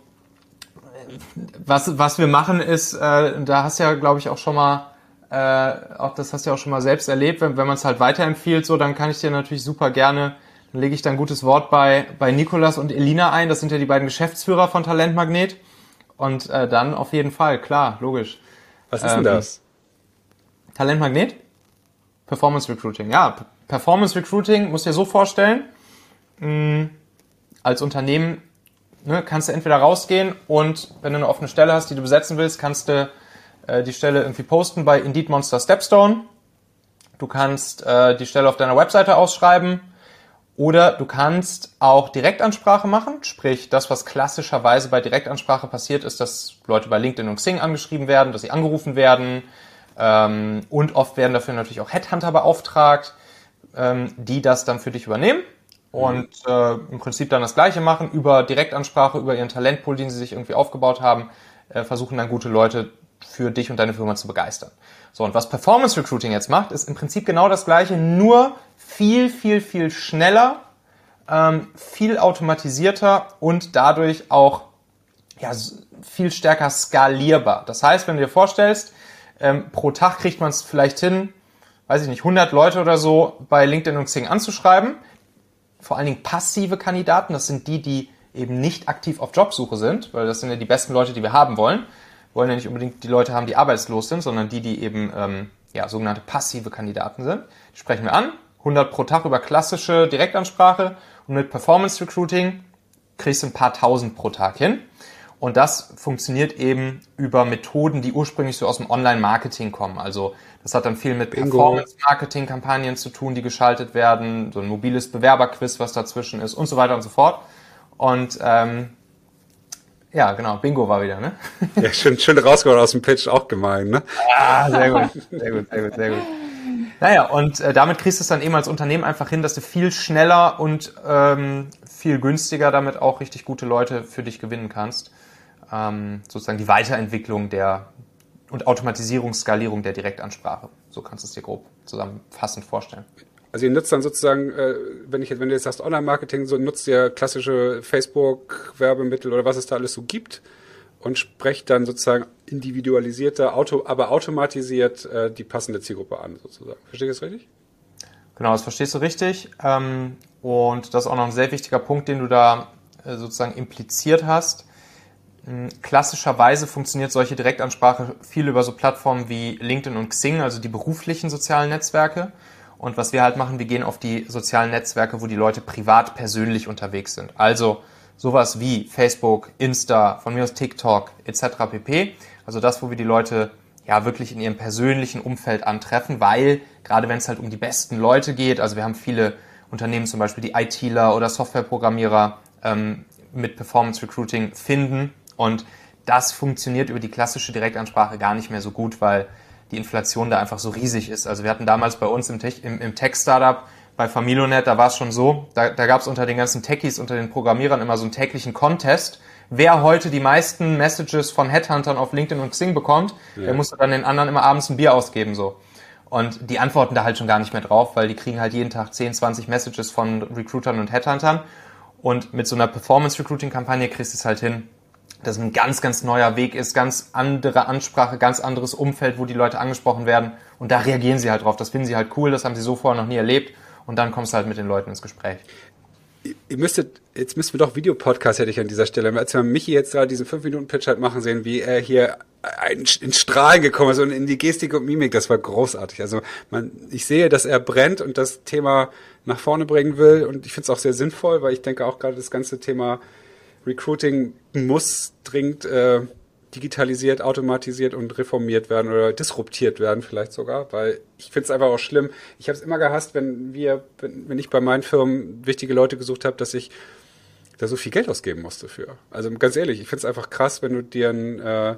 was, was wir machen ist, äh, da hast du ja, glaube ich, auch schon mal, äh, auch das hast du ja auch schon mal selbst erlebt, wenn, wenn man es halt weiterempfiehlt, so, dann kann ich dir natürlich super gerne, dann lege ich da ein gutes Wort bei, bei Nikolas und Elina ein, das sind ja die beiden Geschäftsführer von Talentmagnet. Und äh, dann auf jeden Fall, klar, logisch. Was ist denn das? Talentmagnet? Performance Recruiting. Ja, P- Performance Recruiting musst du dir so vorstellen, mh, als Unternehmen ne, kannst du entweder rausgehen und wenn du eine offene Stelle hast, die du besetzen willst, kannst du äh, die Stelle irgendwie posten bei Indeed Monster Stepstone. Du kannst äh, die Stelle auf deiner Webseite ausschreiben oder du kannst auch Direktansprache machen, sprich das, was klassischerweise bei Direktansprache passiert, ist, dass Leute bei LinkedIn und Xing angeschrieben werden, dass sie angerufen werden ähm, und oft werden dafür natürlich auch Headhunter beauftragt, ähm, die das dann für dich übernehmen und äh, im Prinzip dann das Gleiche machen über Direktansprache, über ihren Talentpool, den sie sich irgendwie aufgebaut haben, äh, versuchen dann gute Leute für dich und deine Firma zu begeistern. So, und was Performance Recruiting jetzt macht, ist im Prinzip genau das Gleiche, nur viel, viel, viel schneller, ähm, viel automatisierter und dadurch auch ja, viel stärker skalierbar. Das heißt, wenn du dir vorstellst, ähm, pro Tag kriegt man es vielleicht hin, weiß ich nicht, 100 Leute oder so bei LinkedIn und Xing anzuschreiben. Vor allen Dingen passive Kandidaten, das sind die, die eben nicht aktiv auf Jobsuche sind, weil das sind ja die besten Leute, die wir haben wollen. Wir wollen ja nicht unbedingt die Leute haben, die arbeitslos sind, sondern die, die eben ähm, ja, sogenannte passive Kandidaten sind. Die sprechen wir an, 100 pro Tag über klassische Direktansprache und mit Performance Recruiting kriegst du ein paar tausend pro Tag hin. Und das funktioniert eben über Methoden, die ursprünglich so aus dem Online-Marketing kommen. Also das hat dann viel mit. Performance-Marketing-Kampagnen zu tun, die geschaltet werden, so ein mobiles Bewerberquiz, was dazwischen ist und so weiter und so fort. Und ähm, ja, genau, Bingo war wieder, ne? Ja, schön, schön rausgehauen aus dem Pitch, auch gemein, ne? Ah, sehr gut, sehr gut, sehr gut, sehr gut. Naja, und äh, damit kriegst du es dann eben als Unternehmen einfach hin, dass du viel schneller und ähm, viel günstiger damit auch richtig gute Leute für dich gewinnen kannst. Ähm, sozusagen die Weiterentwicklung der und Automatisierung, Skalierung der Direktansprache. So kannst du es dir grob zusammenfassend vorstellen. Also ihr nutzt dann sozusagen, äh, wenn ich wenn du jetzt sagst Online-Marketing, so nutzt ihr klassische Facebook-Werbemittel oder was es da alles so gibt und sprecht dann sozusagen individualisierter, auto, aber automatisiert äh, die passende Zielgruppe an, sozusagen. Verstehe ich das richtig? Genau, das verstehst du richtig. Ähm, und das ist auch noch ein sehr wichtiger Punkt, den du da äh, sozusagen impliziert hast. Ähm, Klassischerweise funktioniert solche Direktansprache viel über so Plattformen wie LinkedIn und Xing, also die beruflichen sozialen Netzwerke. Und was wir halt machen, wir gehen auf die sozialen Netzwerke, wo die Leute privat persönlich unterwegs sind. Also sowas wie Facebook, Insta, von mir aus TikTok etc. pp. Also das, wo wir die Leute ja wirklich in ihrem persönlichen Umfeld antreffen, weil gerade wenn es halt um die besten Leute geht, also wir haben viele Unternehmen, zum Beispiel die ITler oder Softwareprogrammierer ähm, mit Performance Recruiting finden und das funktioniert über die klassische Direktansprache gar nicht mehr so gut, weil die Inflation da einfach so riesig ist. Also wir hatten damals bei uns im, Tech, im, im Tech-Startup bei Familonet, da war es schon so, da, da gab es unter den ganzen Techies, unter den Programmierern immer so einen täglichen Contest. Wer heute die meisten Messages von Headhuntern auf LinkedIn und Xing bekommt, der musste dann den anderen immer abends ein Bier ausgeben so. Und die antworten da halt schon gar nicht mehr drauf, weil die kriegen halt jeden Tag 10, 20 Messages von Recruitern und Headhuntern. Und mit so einer Performance-Recruiting-Kampagne kriegst du es halt hin, dass es ein ganz, ganz neuer Weg ist, ganz andere Ansprache, ganz anderes Umfeld, wo die Leute angesprochen werden. Und da reagieren sie halt drauf. Das finden sie halt cool, das haben sie so vorher noch nie erlebt. Und dann kommst du halt mit den Leuten ins Gespräch. Ihr müsstet, jetzt müssten wir doch Videopodcast hätte ich an dieser Stelle. Als wir Michi jetzt gerade diesen 5-Minuten-Pitch halt machen sehen, wie er hier in Strahlen gekommen ist und in die Gestik und Mimik, das war großartig. Also man, ich sehe, dass er brennt und das Thema nach vorne bringen will und ich finde es auch sehr sinnvoll, weil ich denke auch gerade das ganze Thema Recruiting muss dringend äh, digitalisiert, automatisiert und reformiert werden oder disruptiert werden vielleicht sogar, weil ich finde es einfach auch schlimm. Ich habe es immer gehasst, wenn wir, wenn, ich bei meinen Firmen wichtige Leute gesucht habe, dass ich da so viel Geld ausgeben musste für. Also ganz ehrlich, ich finde es einfach krass, wenn du dir ein, äh,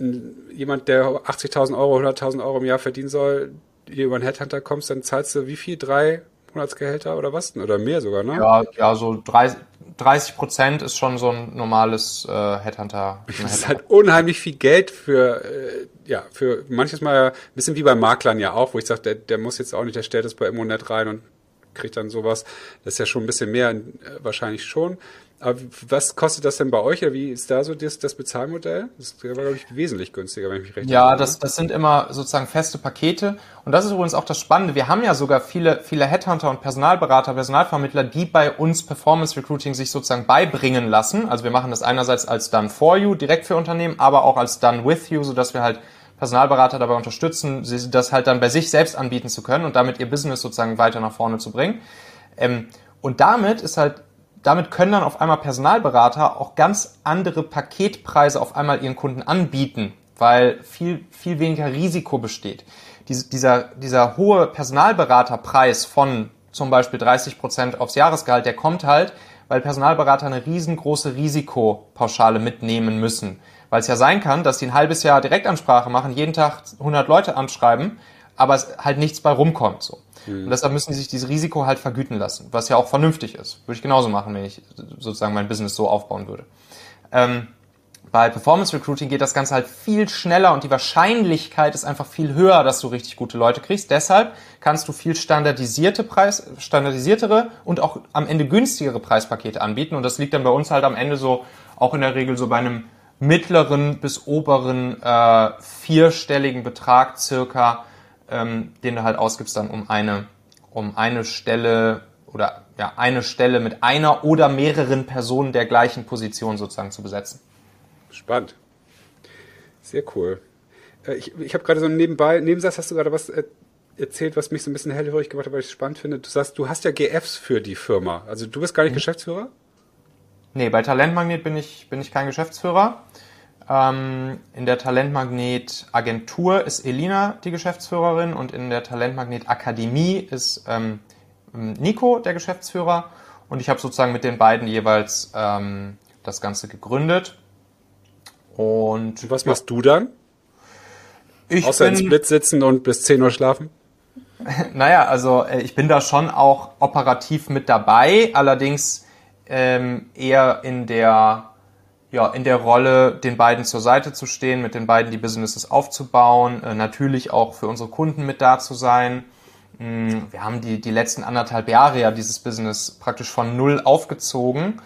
ein, jemand, der 80.000 Euro, 100.000 Euro im Jahr verdienen soll, über einen Headhunter kommst, dann zahlst du wie viel? Drei Monatsgehälter oder was? Oder mehr sogar, ne? Ja, ja so 30 Prozent ist schon so ein normales äh, Headhunter. Das ist halt unheimlich viel Geld für, äh, ja, für manches Mal ein bisschen wie bei Maklern ja auch, wo ich sage, der, der muss jetzt auch nicht, der stellt das bei Immonet rein und kriegt dann sowas. Das ist ja schon ein bisschen mehr, äh, wahrscheinlich schon. Aber was kostet das denn bei euch? Oder wie ist da so das, das Bezahlmodell? Das war, glaube ich, wesentlich günstiger, wenn ich mich recht Ja, das, das sind immer sozusagen feste Pakete. Und das ist übrigens auch das Spannende. Wir haben ja sogar viele, viele Headhunter und Personalberater, Personalvermittler, die bei uns Performance Recruiting sich sozusagen beibringen lassen. Also wir machen das einerseits als Done for You, direkt für Unternehmen, aber auch als Done with You, sodass wir halt Personalberater dabei unterstützen, das halt dann bei sich selbst anbieten zu können und damit ihr Business sozusagen weiter nach vorne zu bringen. Ähm, und damit ist halt damit können dann auf einmal Personalberater auch ganz andere Paketpreise auf einmal ihren Kunden anbieten, weil viel, viel weniger Risiko besteht. Dies, dieser, dieser hohe Personalberaterpreis von zum Beispiel 30 Prozent aufs Jahresgehalt, der kommt halt, weil Personalberater eine riesengroße Risikopauschale mitnehmen müssen. Weil es ja sein kann, dass die ein halbes Jahr Direktansprache machen, jeden Tag 100 Leute anschreiben, aber es halt nichts bei rumkommt. So. Mhm. Und deshalb müssen die sich dieses Risiko halt vergüten lassen, was ja auch vernünftig ist. Würde ich genauso machen, wenn ich sozusagen mein Business so aufbauen würde. Ähm, bei Performance Recruiting geht das Ganze halt viel schneller und die Wahrscheinlichkeit ist einfach viel höher, dass du richtig gute Leute kriegst. Deshalb kannst du viel standardisierte Preis, standardisiertere und auch am Ende günstigere Preispakete anbieten. Und das liegt dann bei uns halt am Ende so auch in der Regel so bei einem mittleren bis oberen äh, vierstelligen Betrag circa ähm, den du halt ausgibst dann um eine, um eine Stelle oder ja, eine Stelle mit einer oder mehreren Personen der gleichen Position sozusagen zu besetzen. Spannend. Sehr cool. Äh, ich, ich habe gerade so einen nebenbei, Nebensatz hast du gerade was erzählt, was mich so ein bisschen hellhörig gemacht hat, weil ich es spannend finde. Du sagst, du hast ja GFs für die Firma. Also du bist gar nicht mhm. Geschäftsführer? Nee, bei Talentmagnet bin ich, bin ich kein Geschäftsführer. Ähm, in der Talentmagnet Agentur ist Elina die Geschäftsführerin und in der Talentmagnet Akademie ist ähm, Nico der Geschäftsführer und ich habe sozusagen mit den beiden jeweils ähm, das Ganze gegründet. Und, und was ja. machst du dann? Ich Außer bin, in Split sitzen und bis 10 Uhr schlafen? naja, also äh, ich bin da schon auch operativ mit dabei, allerdings ähm, eher in der ja, in der Rolle, den beiden zur Seite zu stehen, mit den beiden die Businesses aufzubauen, äh, natürlich auch für unsere Kunden mit da zu sein. Mm, wir haben die, die letzten anderthalb Jahre ja dieses Business praktisch von null aufgezogen.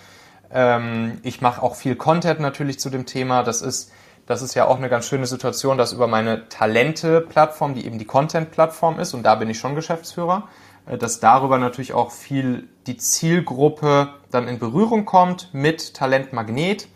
Ähm, ich mache auch viel Content natürlich zu dem Thema. Das ist, das ist ja auch eine ganz schöne Situation, dass über meine Talente-Plattform, die eben die Content-Plattform ist, und da bin ich schon Geschäftsführer, äh, dass darüber natürlich auch viel die Zielgruppe dann in Berührung kommt mit Talent Magnet.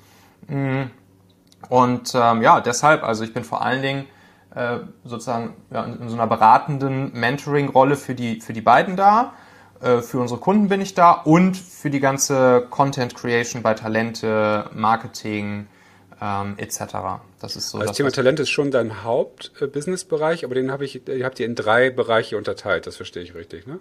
Und ähm, ja, deshalb, also ich bin vor allen Dingen äh, sozusagen ja, in, in, so einer beratenden Mentoring-Rolle für die, für die beiden da. Äh, für unsere Kunden bin ich da und für die ganze Content Creation bei Talente, Marketing ähm, etc. Das ist so. Also das Thema Talent ist schon dein Hauptbusinessbereich, aber den habe ich, habt ihr in drei Bereiche unterteilt. Das verstehe ich richtig, ne?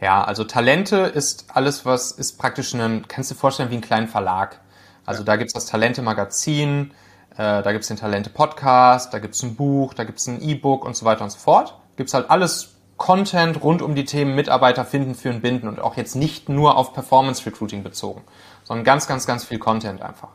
Ja, also Talente ist alles, was ist praktisch ein, kannst du dir vorstellen, wie ein kleiner Verlag. Also ja. da gibt's das Talente-Magazin, äh, da gibt's den Talente-Podcast, da gibt's ein Buch, da gibt's ein E-Book und so weiter und so fort. Gibt's halt alles Content rund um die Themen Mitarbeiter finden, führen, binden und auch jetzt nicht nur auf Performance Recruiting bezogen, sondern ganz, ganz, ganz viel Content einfach.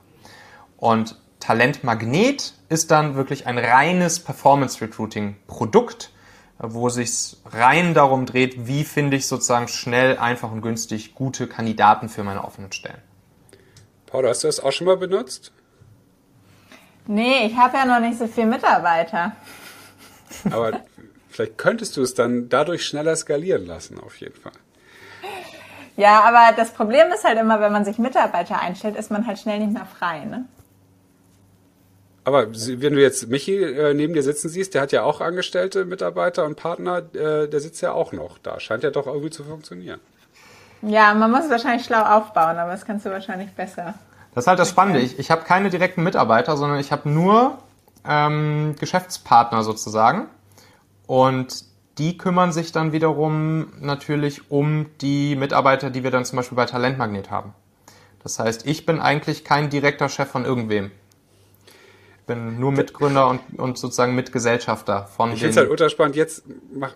Und Talent Magnet ist dann wirklich ein reines Performance Recruiting Produkt, wo sich rein darum dreht, wie finde ich sozusagen schnell, einfach und günstig gute Kandidaten für meine offenen Stellen. Paul, hast du das auch schon mal benutzt? Nee, ich habe ja noch nicht so viele Mitarbeiter. Aber vielleicht könntest du es dann dadurch schneller skalieren lassen, auf jeden Fall. Ja, aber das Problem ist halt immer, wenn man sich Mitarbeiter einstellt, ist man halt schnell nicht mehr frei, ne? Aber wenn du jetzt Michi äh, neben dir sitzen siehst, der hat ja auch Angestellte, Mitarbeiter und Partner, äh, der sitzt ja auch noch da. Scheint ja doch irgendwie zu funktionieren. Ja, man muss es wahrscheinlich schlau aufbauen, aber das kannst du wahrscheinlich besser. Das ist halt das Spannende. Ich, ich habe keine direkten Mitarbeiter, sondern ich habe nur ähm, Geschäftspartner sozusagen. Und die kümmern sich dann wiederum natürlich um die Mitarbeiter, die wir dann zum Beispiel bei Talentmagnet haben. Das heißt, ich bin eigentlich kein direkter Chef von irgendwem. Bin nur Mitgründer und, und sozusagen Mitgesellschafter von Ich finde es halt ultra spannend. Jetzt, mach,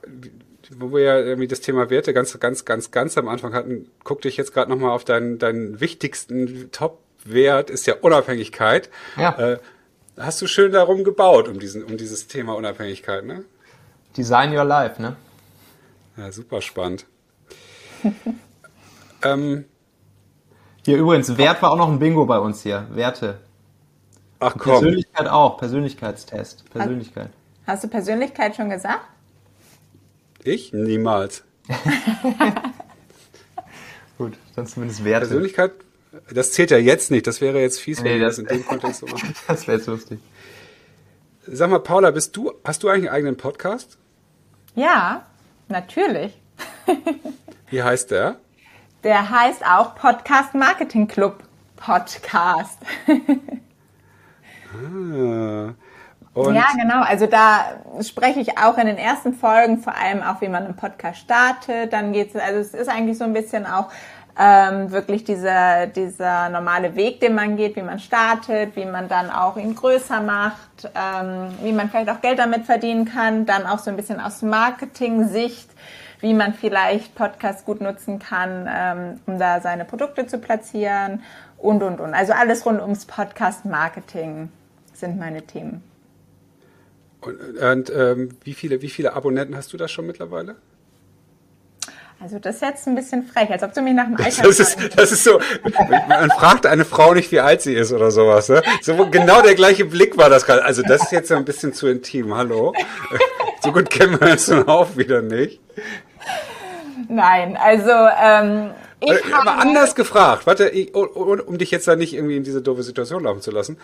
wo wir ja irgendwie das Thema Werte ganz, ganz, ganz, ganz am Anfang hatten, guck dich jetzt gerade nochmal auf deinen, deinen wichtigsten Top-Wert, ist ja Unabhängigkeit. Ja. Äh, hast du schön darum gebaut, um, diesen, um dieses Thema Unabhängigkeit, ne? Design Your Life, ne? Ja, super spannend. ähm, Hier übrigens, Wert war auch noch ein Bingo bei uns hier. Werte. Ach komm, Persönlichkeit auch. Persönlichkeitstest. Persönlichkeit. Hast du Persönlichkeit schon gesagt? ich? Niemals. Gut, dann zumindest Werte. Persönlichkeit, das zählt ja jetzt nicht. Das wäre jetzt fies, wenn Nee, wir das- das in dem Kontext so machen. Das wäre jetzt lustig. Sag mal, Paula, bist du, hast du eigentlich einen eigenen Podcast? Ja, natürlich. Wie heißt der? Der heißt auch Podcast Marketing Club Podcast. Ah. Und ja, genau. Also da spreche ich auch in den ersten Folgen vor allem auch, wie man einen Podcast startet. Dann geht's, also es ist eigentlich so ein bisschen auch ähm, wirklich dieser, dieser normale Weg, den man geht, wie man startet, wie man dann auch ihn größer macht, ähm, wie man vielleicht auch Geld damit verdienen kann. Dann auch so ein bisschen aus Marketing-Sicht, wie man vielleicht Podcasts gut nutzen kann, ähm, um da seine Produkte zu platzieren und, und, und. Also alles rund ums Podcast-Marketing sind meine Themen. Und, und ähm, wie, viele, wie viele Abonnenten hast du da schon mittlerweile? Also das ist jetzt ein bisschen frech, als ob du mich nach dem Alter Das ist, das ist so, man fragt eine Frau nicht, wie alt sie ist oder sowas. Ne? So, genau der gleiche Blick war das gerade. Also das ist jetzt so ein bisschen zu intim. Hallo? So gut kennen wir uns nun auch wieder nicht. Nein, also ähm, ich Äh, habe Aber anders gefragt, warte, ich, um, um dich jetzt da nicht irgendwie in diese doofe Situation laufen zu lassen.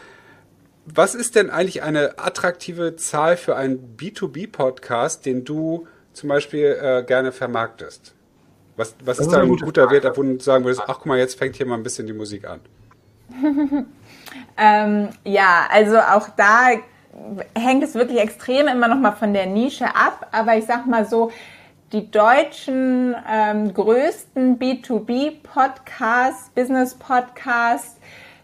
Was ist denn eigentlich eine attraktive Zahl für einen B2B-Podcast, den du zum Beispiel äh, gerne vermarktest? Was, was ist ist da ein gute guter Frage. Wert, wo du sagen würdest, ach guck mal, jetzt fängt hier mal ein bisschen die Musik an? Ähm, ja, also auch da hängt es wirklich extrem immer noch mal von der Nische ab. Aber ich sag mal so, die deutschen ähm, größten B2B-Podcasts, Business-Podcasts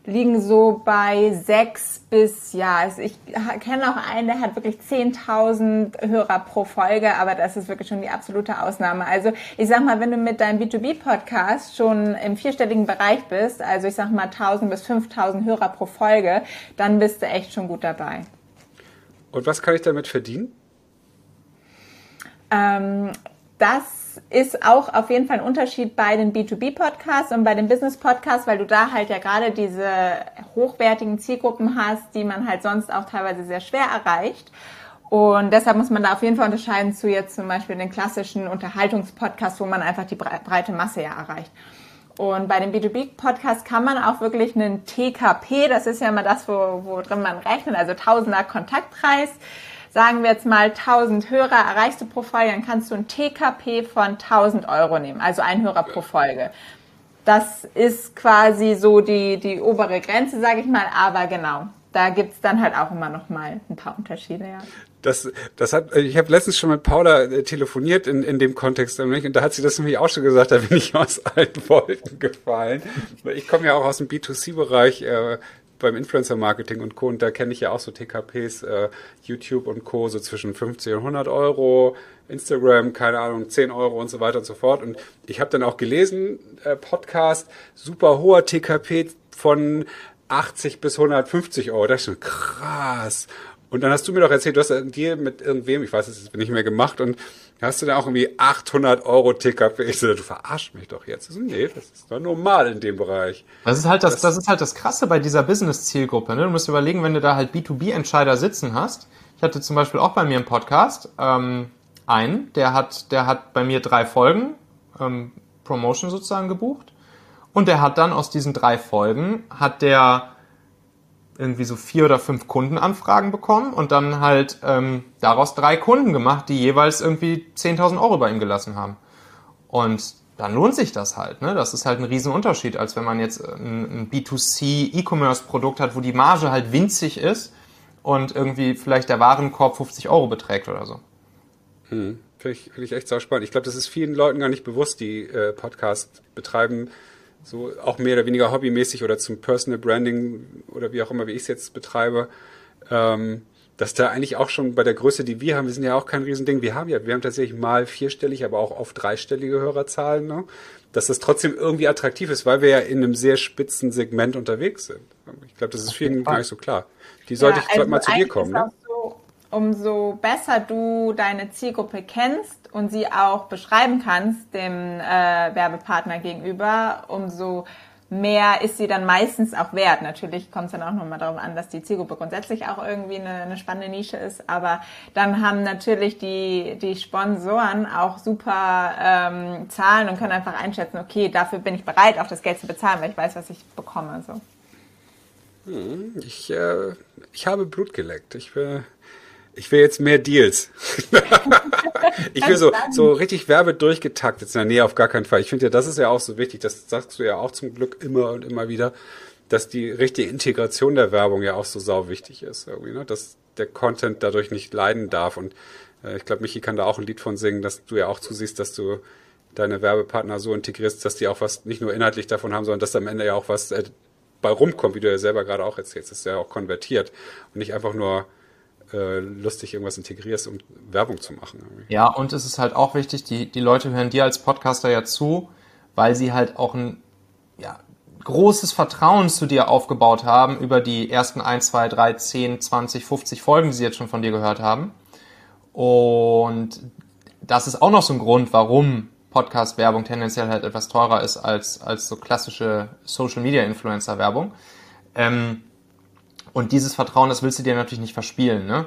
liegen so bei sechs bis, ja, also ich kenne auch einen, der hat wirklich 10.000 Hörer pro Folge, aber das ist wirklich schon die absolute Ausnahme. Also ich sag mal, wenn du mit deinem B2B-Podcast schon im vierstelligen Bereich bist, also ich sag mal 1.000 bis 5.000 Hörer pro Folge, dann bist du echt schon gut dabei. Und was kann ich damit verdienen? Ähm, das ist auch auf jeden Fall ein Unterschied bei den B2B-Podcasts und bei den Business-Podcasts, weil du da halt ja gerade diese hochwertigen Zielgruppen hast, die man halt sonst auch teilweise sehr schwer erreicht. Und deshalb muss man da auf jeden Fall unterscheiden zu jetzt zum Beispiel den klassischen Unterhaltungspodcasts, wo man einfach die brei- breite Masse ja erreicht. Und bei dem B2B-Podcast kann man auch wirklich einen TKP, das ist ja immer das, wo, wo drin man rechnet, also Tausender Kontaktpreis. Sagen wir jetzt mal 1000 Hörer erreichst du pro Folge, dann kannst du ein TKP von 1000 Euro nehmen, also ein Hörer pro Folge. Das ist quasi so die, die obere Grenze, sage ich mal, aber genau, da gibt's dann halt auch immer noch mal ein paar Unterschiede, ja. Das, das hat, ich habe letztens schon mit Paula äh, telefoniert in, in dem Kontext nämlich, und da hat sie das nämlich auch schon gesagt, da bin ich aus allen Wolken gefallen. Ich komme ja auch aus dem B2C-Bereich äh, beim Influencer-Marketing und Co. Und da kenne ich ja auch so TKPs, äh, YouTube und Co. so zwischen 50 und 100 Euro, Instagram, keine Ahnung, 10 Euro und so weiter und so fort. Und ich habe dann auch gelesen, äh, Podcast, super hoher TKP von 80 bis 150 Euro. Das ist schon krass. Und dann hast du mir doch erzählt, du hast dir mit irgendwem, ich weiß es jetzt nicht mehr gemacht, und hast du dann auch irgendwie 800 Euro TKP. Ich so, du verarschst mich doch jetzt. So, nee, das ist doch normal in dem Bereich. Das ist halt das, das ist halt das Krasse bei dieser Business-Zielgruppe. Ne? Du musst überlegen, wenn du da halt B2B-Entscheider sitzen hast. Ich hatte zum Beispiel auch bei mir im Podcast ähm, einen, der hat, der hat bei mir drei Folgen ähm, Promotion sozusagen gebucht. Und der hat dann aus diesen drei Folgen, hat der irgendwie so vier oder fünf Kundenanfragen bekommen und dann halt ähm, daraus drei Kunden gemacht, die jeweils irgendwie 10.000 Euro bei ihm gelassen haben. Und dann lohnt sich das halt. Ne? Das ist halt ein Riesenunterschied, als wenn man jetzt ein, ein B2C E-Commerce-Produkt hat, wo die Marge halt winzig ist und irgendwie vielleicht der Warenkorb 50 Euro beträgt oder so. Hm, Finde ich, find ich echt sau spannend. Ich glaube, das ist vielen Leuten gar nicht bewusst, die äh, Podcast betreiben, so auch mehr oder weniger hobbymäßig oder zum Personal Branding oder wie auch immer, wie ich es jetzt betreibe. ähm, dass da eigentlich auch schon bei der Größe, die wir haben, wir sind ja auch kein Riesending, wir haben ja, wir haben tatsächlich mal vierstellig, aber auch oft dreistellige Hörerzahlen, ne? dass das trotzdem irgendwie attraktiv ist, weil wir ja in einem sehr spitzen Segment unterwegs sind. Ich glaube, das ist vielen gar nicht so klar. Die sollte ja, ich also mal zu dir kommen. Ne? So, umso besser du deine Zielgruppe kennst und sie auch beschreiben kannst dem äh, Werbepartner gegenüber, umso mehr ist sie dann meistens auch wert. Natürlich kommt es dann auch nochmal darauf an, dass die Zielgruppe grundsätzlich auch irgendwie eine, eine, spannende Nische ist. Aber dann haben natürlich die, die Sponsoren auch super ähm, Zahlen und können einfach einschätzen, okay, dafür bin ich bereit, auch das Geld zu bezahlen, weil ich weiß, was ich bekomme. So. Hm, ich, äh, ich habe Blut geleckt. Ich will, ich will jetzt mehr Deals. ich will so, so richtig Werbe durchgetaktet sein. Nee, auf gar keinen Fall. Ich finde ja, das ist ja auch so wichtig. Das sagst du ja auch zum Glück immer und immer wieder, dass die richtige Integration der Werbung ja auch so sau wichtig ist. Irgendwie, ne? Dass der Content dadurch nicht leiden darf. Und äh, ich glaube, Michi kann da auch ein Lied von singen, dass du ja auch zusiehst, dass du deine Werbepartner so integrierst, dass die auch was nicht nur inhaltlich davon haben, sondern dass am Ende ja auch was äh, bei rumkommt, wie du ja selber gerade auch erzählst. Das ist ja auch konvertiert und nicht einfach nur äh, lustig irgendwas integrierst, um Werbung zu machen. Ja, und es ist halt auch wichtig, die, die Leute hören dir als Podcaster ja zu, weil sie halt auch ein ja, großes Vertrauen zu dir aufgebaut haben über die ersten 1, 2, 3, 10, 20, 50 Folgen, die sie jetzt schon von dir gehört haben. Und das ist auch noch so ein Grund, warum Podcast-Werbung tendenziell halt etwas teurer ist als, als so klassische Social-Media-Influencer-Werbung. Ähm, und dieses Vertrauen, das willst du dir natürlich nicht verspielen. Ne?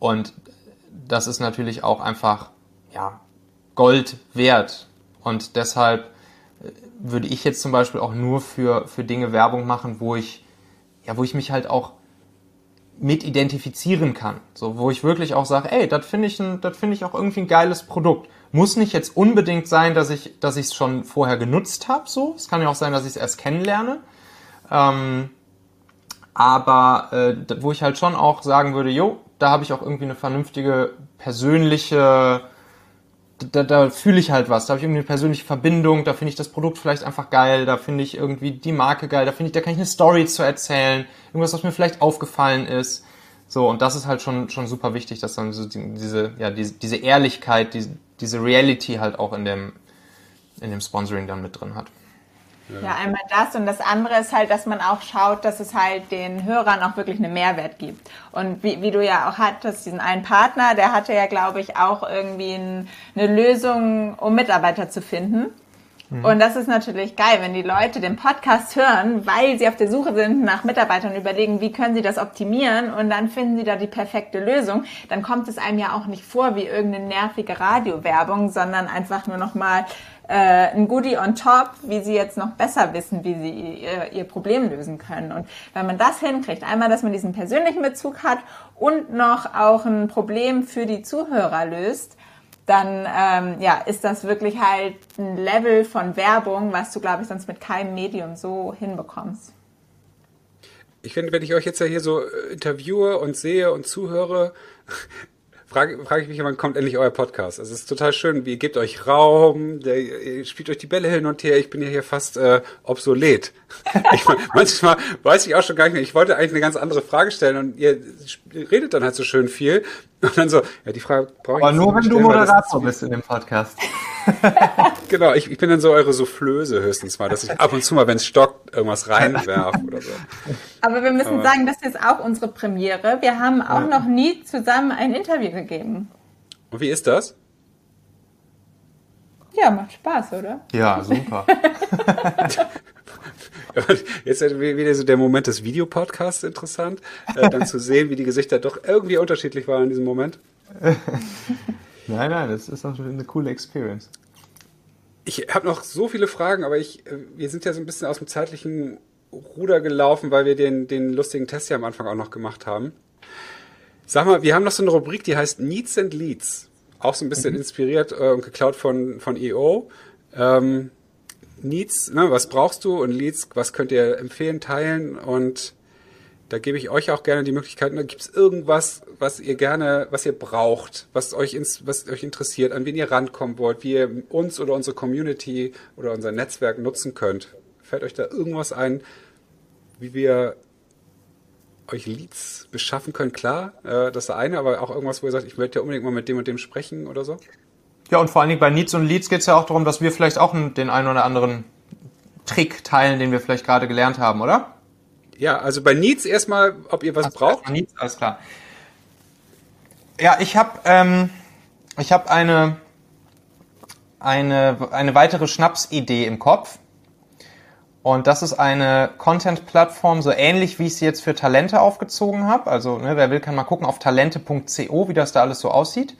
Und das ist natürlich auch einfach ja, Gold wert. Und deshalb äh, würde ich jetzt zum Beispiel auch nur für, für Dinge Werbung machen, wo ich, ja, wo ich mich halt auch mit identifizieren kann. So, wo ich wirklich auch sage, ey, das finde ich, ein, das finde ich auch irgendwie ein geiles Produkt. Muss nicht jetzt unbedingt sein, dass ich, dass ich es schon vorher genutzt habe. So, es kann ja auch sein, dass ich es erst kennenlerne. Ähm, aber äh, wo ich halt schon auch sagen würde, jo, da habe ich auch irgendwie eine vernünftige persönliche, da, da fühle ich halt was, da habe ich irgendwie eine persönliche Verbindung, da finde ich das Produkt vielleicht einfach geil, da finde ich irgendwie die Marke geil, da finde ich, da kann ich eine Story zu erzählen, irgendwas, was mir vielleicht aufgefallen ist. So, und das ist halt schon, schon super wichtig, dass dann so die, diese, ja, diese, diese Ehrlichkeit, diese, diese Reality halt auch in dem, in dem Sponsoring dann mit drin hat. Ja. einmal das und das andere ist halt, dass man auch schaut, dass es halt den Hörern auch wirklich einen Mehrwert gibt. Und wie, wie du ja auch hattest, diesen einen Partner, der hatte ja, glaube ich, auch irgendwie ein, eine Lösung, um Mitarbeiter zu finden. Mhm. Und das ist natürlich geil, wenn die Leute den Podcast hören, weil sie auf der Suche sind nach Mitarbeitern und überlegen, wie können sie das optimieren und dann finden sie da die perfekte Lösung. Dann kommt es einem ja auch nicht vor wie irgendeine nervige Radiowerbung, sondern einfach nur nochmal äh, ein Goodie on top, wie sie jetzt noch besser wissen, wie sie ihr, ihr Problem lösen können. Und wenn man das hinkriegt, einmal, dass man diesen persönlichen Bezug hat und noch auch ein Problem für die Zuhörer löst, dann ähm, ja, ist das wirklich halt ein Level von Werbung, was du, glaube ich, sonst mit keinem Medium so hinbekommst. Ich finde, wenn ich euch jetzt ja hier so interviewe und sehe und zuhöre, frage, frage ich mich, wann kommt endlich euer Podcast? Also es ist total schön, ihr gebt euch Raum, der, ihr spielt euch die Bälle hin und her. Ich bin ja hier fast äh, obsolet. ich, manchmal weiß ich auch schon gar nicht mehr. Ich wollte eigentlich eine ganz andere Frage stellen und ihr redet dann halt so schön viel. Und dann so, ja, die Frage brauche ich Aber nur, wenn stellen, du Moderator bist in dem Podcast. genau, ich, ich bin dann so eure Soufflöse höchstens mal, dass ich ab und zu mal, wenn es stockt, irgendwas reinwerfe oder so. Aber wir müssen Aber, sagen, das ist jetzt auch unsere Premiere. Wir haben auch ja. noch nie zusammen ein Interview gegeben. Und wie ist das? Ja, macht Spaß, oder? Ja, super. Jetzt ist wieder so der Moment des Videopodcasts interessant, äh, dann zu sehen, wie die Gesichter doch irgendwie unterschiedlich waren in diesem Moment. nein, nein, das ist auch eine coole Experience. Ich habe noch so viele Fragen, aber ich, äh, wir sind ja so ein bisschen aus dem zeitlichen Ruder gelaufen, weil wir den, den lustigen Test ja am Anfang auch noch gemacht haben. Sag mal, wir haben noch so eine Rubrik, die heißt Needs and Leads. Auch so ein bisschen mhm. inspiriert äh, und geklaut von, von EO. Ähm, Needs, ne, was brauchst du und Leads, was könnt ihr empfehlen, teilen und da gebe ich euch auch gerne die Möglichkeit, ne, gibt es irgendwas, was ihr gerne, was ihr braucht, was euch, ins, was euch interessiert, an wen ihr rankommen wollt, wie ihr uns oder unsere Community oder unser Netzwerk nutzen könnt. Fällt euch da irgendwas ein, wie wir euch Leads beschaffen können, klar, äh, das ist der eine, aber auch irgendwas, wo ihr sagt, ich möchte ja unbedingt mal mit dem und dem sprechen oder so? Ja, und vor allen Dingen bei Needs und Leads geht es ja auch darum, dass wir vielleicht auch den einen oder anderen Trick teilen, den wir vielleicht gerade gelernt haben, oder? Ja, also bei Needs erstmal, ob ihr was also braucht. Needs, alles klar. Ja, ich habe ähm, ich habe eine eine eine weitere Schnapsidee im Kopf. Und das ist eine Content-Plattform, so ähnlich wie ich sie jetzt für Talente aufgezogen habe. Also ne, wer will, kann mal gucken auf talente.co, wie das da alles so aussieht.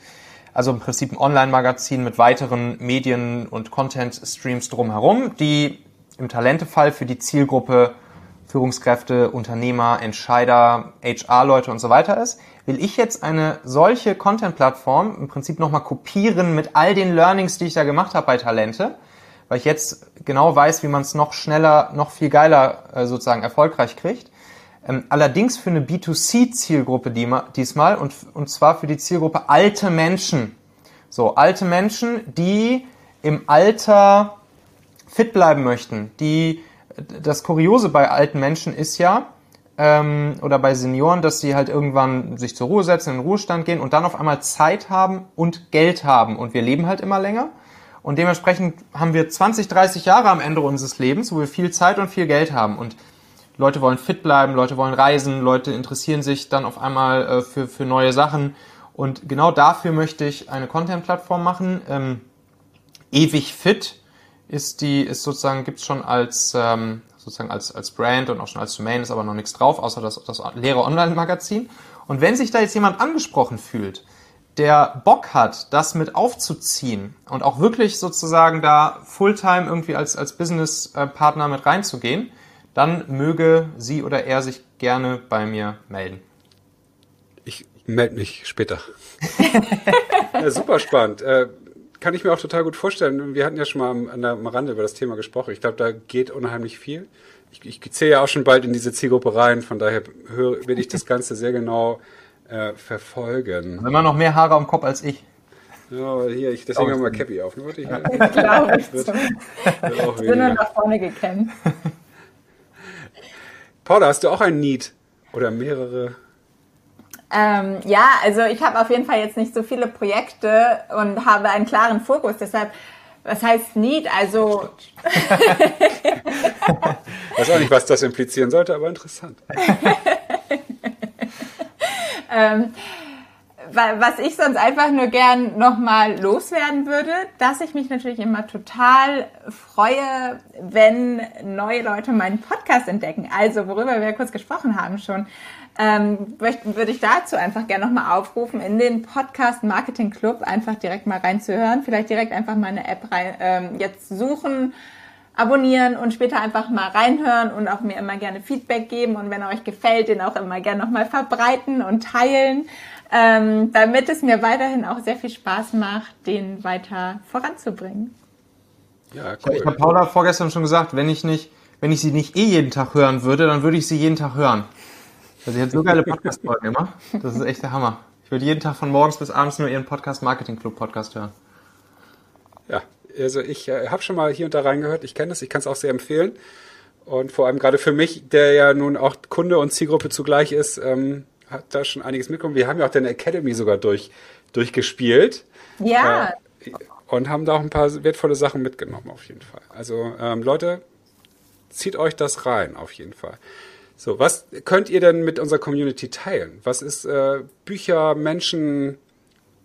Also im Prinzip ein Online-Magazin mit weiteren Medien und Content-Streams drumherum, die im Talente-Fall für die Zielgruppe Führungskräfte, Unternehmer, Entscheider, HR-Leute und so weiter ist, will ich jetzt eine solche Content-Plattform im Prinzip nochmal kopieren mit all den Learnings, die ich da gemacht habe bei Talente, weil ich jetzt genau weiß, wie man es noch schneller, noch viel geiler äh, sozusagen erfolgreich kriegt. Ähm, allerdings für eine B2C-Zielgruppe diesmal und, und zwar für die Zielgruppe alte Menschen. So, alte Menschen, die im Alter fit bleiben möchten. Die, das Kuriose bei alten Menschen ist ja, ähm, oder bei Senioren, dass sie halt irgendwann sich zur Ruhe setzen, in den Ruhestand gehen und dann auf einmal Zeit haben und Geld haben. Und wir leben halt immer länger. Und dementsprechend haben wir 20, 30 Jahre am Ende unseres Lebens, wo wir viel Zeit und viel Geld haben. Und Leute wollen fit bleiben, Leute wollen reisen, Leute interessieren sich dann auf einmal äh, für, für neue Sachen. Und genau dafür möchte ich eine Content-Plattform machen. Ähm, ewig fit ist die, ist sozusagen, gibt's schon als, ähm, sozusagen als, als Brand und auch schon als Domain, ist aber noch nichts drauf, außer das, das leere Online-Magazin. Und wenn sich da jetzt jemand angesprochen fühlt, der Bock hat, das mit aufzuziehen und auch wirklich sozusagen da Fulltime irgendwie als, als Business-Partner mit reinzugehen, dann möge sie oder er sich gerne bei mir melden. Ich melde mich später. ja, super spannend. Äh, kann ich mir auch total gut vorstellen. Wir hatten ja schon mal an der Rande über das Thema gesprochen. Ich glaube, da geht unheimlich viel. Ich, ich zähle ja auch schon bald in diese Zielgruppe rein, von daher höre, will ich das Ganze sehr genau äh, verfolgen. Immer noch mehr Haare am Kopf als ich. Ja, hier, ich, deswegen haben wir Cappy auf. Nur, ich, ja. Glaube ich. Wird, wird ich bin nur nach vorne gekämmt. Paula, hast du auch ein Need oder mehrere? Ähm, ja, also ich habe auf jeden Fall jetzt nicht so viele Projekte und habe einen klaren Fokus. Deshalb, was heißt Need? Also. ich weiß auch nicht, was das implizieren sollte, aber interessant. ähm, was ich sonst einfach nur gern nochmal loswerden würde, dass ich mich natürlich immer total freue, wenn neue Leute meinen Podcast entdecken. Also, worüber wir kurz gesprochen haben schon, ähm, würde ich dazu einfach gerne nochmal aufrufen, in den Podcast Marketing Club einfach direkt mal reinzuhören. Vielleicht direkt einfach mal eine App rein, ähm, jetzt suchen, abonnieren und später einfach mal reinhören und auch mir immer gerne Feedback geben und wenn er euch gefällt, den auch immer gerne nochmal verbreiten und teilen ähm, damit es mir weiterhin auch sehr viel Spaß macht, den weiter voranzubringen. Ja, cool. Ich habe Paula vorgestern schon gesagt, wenn ich nicht, wenn ich sie nicht eh jeden Tag hören würde, dann würde ich sie jeden Tag hören. Also sie hat so geile Podcast-Folgen immer. Das ist echt der Hammer. Ich würde jeden Tag von morgens bis abends nur ihren Podcast Marketing Club Podcast hören. Ja, also ich äh, habe schon mal hier und da reingehört. Ich kenne das, ich kann es auch sehr empfehlen. Und vor allem gerade für mich, der ja nun auch Kunde und Zielgruppe zugleich ist, ähm, hat da schon einiges mitgekommen. Wir haben ja auch deine Academy sogar durch, durchgespielt. Ja. Äh, und haben da auch ein paar wertvolle Sachen mitgenommen, auf jeden Fall. Also, ähm, Leute, zieht euch das rein, auf jeden Fall. So, was könnt ihr denn mit unserer Community teilen? Was ist äh, Bücher, Menschen,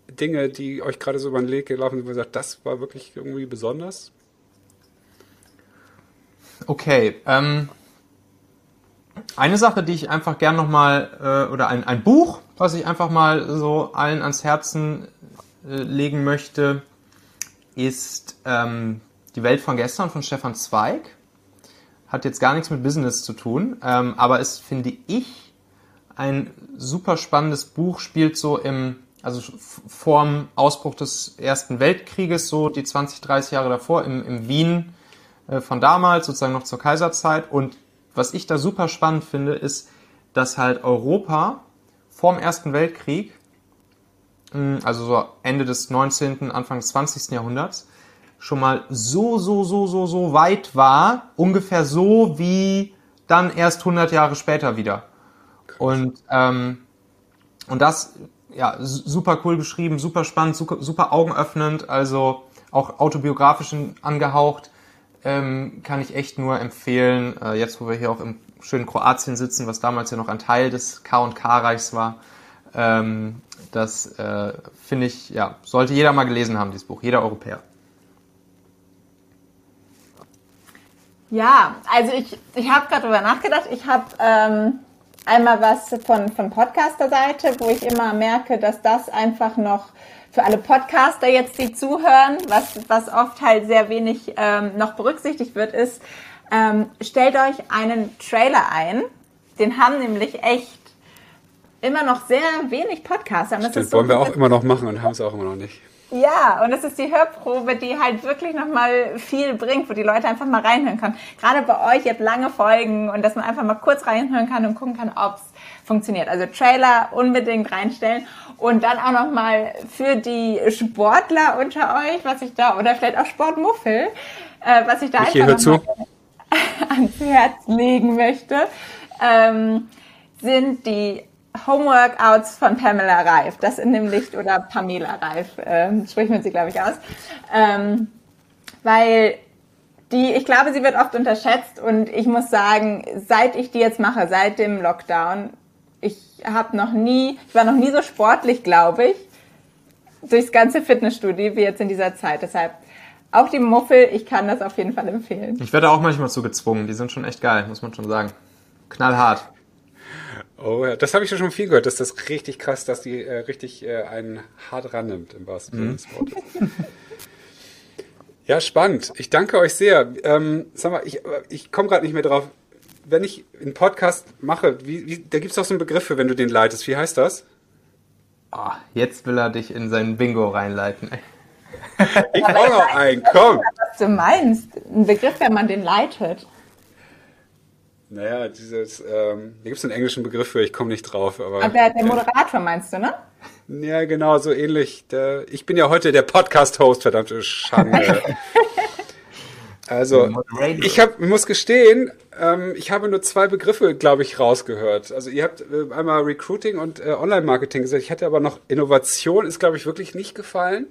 Dinge, die euch gerade so über den Weg gelaufen sind, wo ihr sagt, das war wirklich irgendwie besonders? Okay, ähm, eine Sache, die ich einfach gern nochmal, äh, oder ein, ein Buch, was ich einfach mal so allen ans Herzen äh, legen möchte, ist ähm, Die Welt von gestern von Stefan Zweig. Hat jetzt gar nichts mit Business zu tun, ähm, aber ist, finde ich, ein super spannendes Buch, spielt so im, also vorm Ausbruch des Ersten Weltkrieges, so die 20, 30 Jahre davor, im, im Wien äh, von damals, sozusagen noch zur Kaiserzeit und was ich da super spannend finde, ist, dass halt Europa vorm Ersten Weltkrieg, also so Ende des 19., Anfang des 20. Jahrhunderts, schon mal so, so, so, so, so weit war, ungefähr so wie dann erst 100 Jahre später wieder. Und, ähm, und das, ja, super cool geschrieben, super spannend, super, super augenöffnend, also auch autobiografisch angehaucht. Ähm, kann ich echt nur empfehlen, äh, jetzt wo wir hier auch im schönen Kroatien sitzen, was damals ja noch ein Teil des K&K-Reichs war. Ähm, das äh, finde ich, ja, sollte jeder mal gelesen haben, dieses Buch, jeder Europäer. Ja, also ich, ich habe gerade darüber nachgedacht. Ich habe ähm, einmal was von, von Podcaster-Seite, wo ich immer merke, dass das einfach noch für alle Podcaster jetzt, die zuhören, was, was oft halt sehr wenig ähm, noch berücksichtigt wird, ist, ähm, stellt euch einen Trailer ein. Den haben nämlich echt immer noch sehr wenig Podcaster. Und das Stimmt, so wollen wir auch immer noch machen und haben es auch immer noch nicht. Ja, und das ist die Hörprobe, die halt wirklich nochmal viel bringt, wo die Leute einfach mal reinhören können. Gerade bei euch, ihr habt lange Folgen und dass man einfach mal kurz reinhören kann und gucken kann, ob's funktioniert. Also Trailer unbedingt reinstellen und dann auch nochmal für die Sportler unter euch, was ich da, oder vielleicht auch Sportmuffel, äh, was ich da ich einfach noch ans Herz legen möchte, ähm, sind die Homeworkouts von Pamela Reif. Das in dem Licht oder Pamela Reif, äh, spricht man sie, glaube ich, aus. Ähm, weil die, ich glaube, sie wird oft unterschätzt und ich muss sagen, seit ich die jetzt mache, seit dem Lockdown, ich habe noch nie, ich war noch nie so sportlich, glaube ich, durchs ganze Fitnessstudio wie jetzt in dieser Zeit. Deshalb auch die Muffel, ich kann das auf jeden Fall empfehlen. Ich werde auch manchmal zu gezwungen. Die sind schon echt geil, muss man schon sagen. Knallhart. Oh ja, das habe ich schon viel gehört. Das ist richtig krass, dass die äh, richtig äh, einen hart rannimmt im wahrsten Sinne mhm. des Wortes. ja, spannend. Ich danke euch sehr. Ähm, sag mal, ich, ich komme gerade nicht mehr drauf. Wenn ich einen Podcast mache, wie, wie, da gibt es doch so einen Begriff für, wenn du den leitest. Wie heißt das? Oh, jetzt will er dich in sein Bingo reinleiten. ich brauche noch einen, komm. Was du meinst. Ein Begriff, wenn man den leitet. Naja, dieses, ähm, da gibt es einen englischen Begriff für, ich komme nicht drauf. Aber, aber der, der Moderator meinst du, ne? Ja, genau, so ähnlich. Der, ich bin ja heute der Podcast-Host, verdammte Schande. also, ich hab, muss gestehen, ähm, ich habe nur zwei Begriffe, glaube ich, rausgehört. Also ihr habt äh, einmal Recruiting und äh, Online-Marketing gesagt. Ich hätte aber noch Innovation, ist, glaube ich, wirklich nicht gefallen.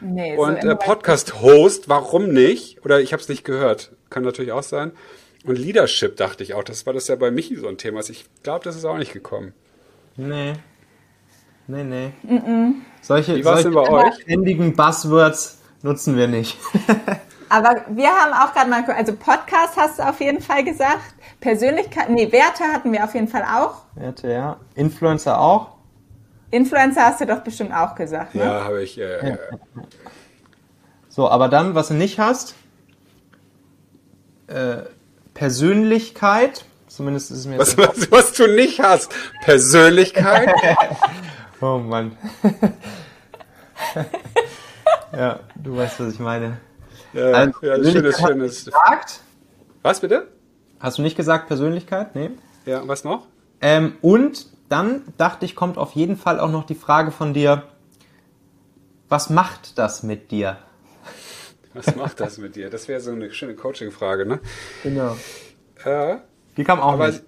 Nee, und so äh, Podcast-Host, warum nicht? Oder ich habe es nicht gehört. Kann natürlich auch sein. Und Leadership dachte ich auch, das war das ja bei Michi so ein Thema. Ich glaube, das ist auch nicht gekommen. Nee. Nee, nee. Mm -mm. Solche, Wie solche ständigen Buzzwords nutzen wir nicht. Aber wir haben auch gerade mal, also Podcast hast du auf jeden Fall gesagt. Persönlichkeit, nee, Werte hatten wir auf jeden Fall auch. Werte, ja. Influencer auch. Influencer hast du doch bestimmt auch gesagt, ne? Ja, habe ich. Äh, ja. So, aber dann, was du nicht hast, äh, Persönlichkeit, zumindest ist es mir was, was, was du nicht hast, Persönlichkeit. oh Mann. ja, du weißt, was ich meine. Ja, also, ja schönes, schönes. Gesagt? Was bitte? Hast du nicht gesagt Persönlichkeit? Nee. Ja, was noch? Ähm, und dann dachte ich, kommt auf jeden Fall auch noch die Frage von dir, was macht das mit dir? Was macht das mit dir? Das wäre so eine schöne Coaching-Frage, ne? Genau. Äh, Die kam auch aber nicht.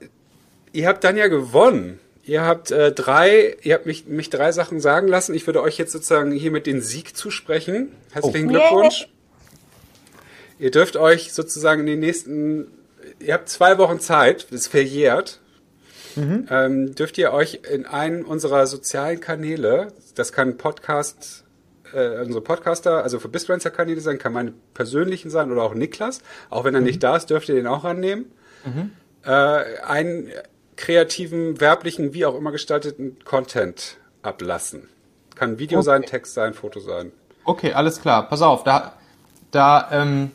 Ihr habt dann ja gewonnen. Ihr habt äh, drei, ihr habt mich, mich drei Sachen sagen lassen. Ich würde euch jetzt sozusagen hier mit den Sieg zusprechen. Herzlichen oh. Glückwunsch. Ihr dürft euch sozusagen in den nächsten, ihr habt zwei Wochen Zeit, das ist verjährt. Mhm. Ähm, dürft ihr euch in einen unserer sozialen Kanäle, das kann Podcast äh, unsere Podcaster, also für Bisfluencer-Kanäle sein, kann meine persönlichen sein oder auch Niklas. Auch wenn er mhm. nicht da ist, dürft ihr den auch annehmen. Mhm. Äh, einen kreativen, werblichen, wie auch immer gestalteten Content ablassen. Kann Video okay. sein, Text sein, Foto sein. Okay, alles klar. Pass auf, da, da ähm,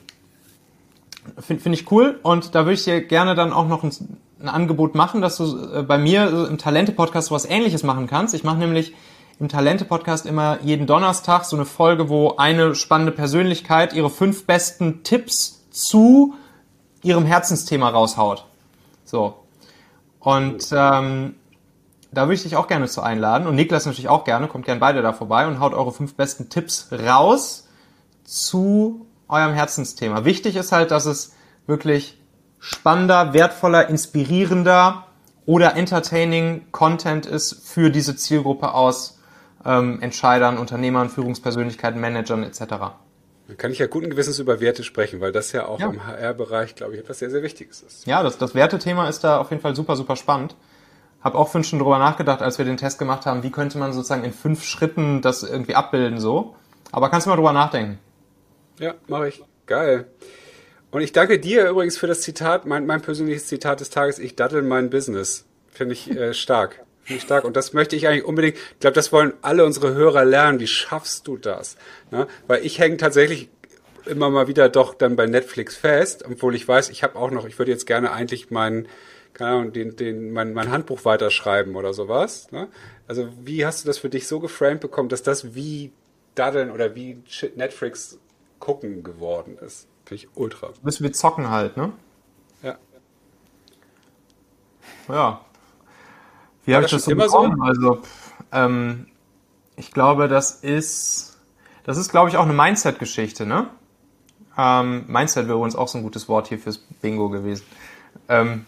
finde find ich cool und da würde ich dir gerne dann auch noch ein, ein Angebot machen, dass du äh, bei mir im Talente-Podcast was ähnliches machen kannst. Ich mache nämlich im Talente-Podcast immer jeden Donnerstag so eine Folge, wo eine spannende Persönlichkeit ihre fünf besten Tipps zu ihrem Herzensthema raushaut. So. Und ähm, da würde ich dich auch gerne zu einladen und Niklas natürlich auch gerne, kommt gerne beide da vorbei und haut eure fünf besten Tipps raus zu eurem Herzensthema. Wichtig ist halt, dass es wirklich spannender, wertvoller, inspirierender oder entertaining Content ist für diese Zielgruppe aus ähm, Entscheidern, Unternehmern, Führungspersönlichkeiten, Managern etc. Dann kann ich ja guten Gewissens über Werte sprechen, weil das ja auch ja. im HR-Bereich, glaube ich, etwas sehr, sehr Wichtiges ist. Ja, das, das Wertethema ist da auf jeden Fall super, super spannend. Hab auch fünf schon drüber nachgedacht, als wir den Test gemacht haben, wie könnte man sozusagen in fünf Schritten das irgendwie abbilden so. Aber kannst du mal drüber nachdenken. Ja, mache ich. Geil. Und ich danke dir übrigens für das Zitat, mein, mein persönliches Zitat des Tages, ich dattel mein Business. Finde ich äh, stark. Finde ich stark. Und das möchte ich eigentlich unbedingt, ich glaube, das wollen alle unsere Hörer lernen. Wie schaffst du das? Ne? Weil ich hänge tatsächlich immer mal wieder doch dann bei Netflix fest, obwohl ich weiß, ich habe auch noch, ich würde jetzt gerne eigentlich meinen, keine Ahnung, den, den, mein, mein Handbuch weiterschreiben oder sowas. Ne? Also wie hast du das für dich so geframed bekommen, dass das wie Daddeln oder wie Netflix gucken geworden ist? Finde ich ultra. Müssen wir zocken halt, ne? Ja. Ja. Wie habe ich das so immer bekommen? So? Also, ähm, ich glaube, das ist, das ist, glaube ich, auch eine Mindset-Geschichte, ne? Ähm, Mindset wäre übrigens auch so ein gutes Wort hier fürs Bingo gewesen. Ähm,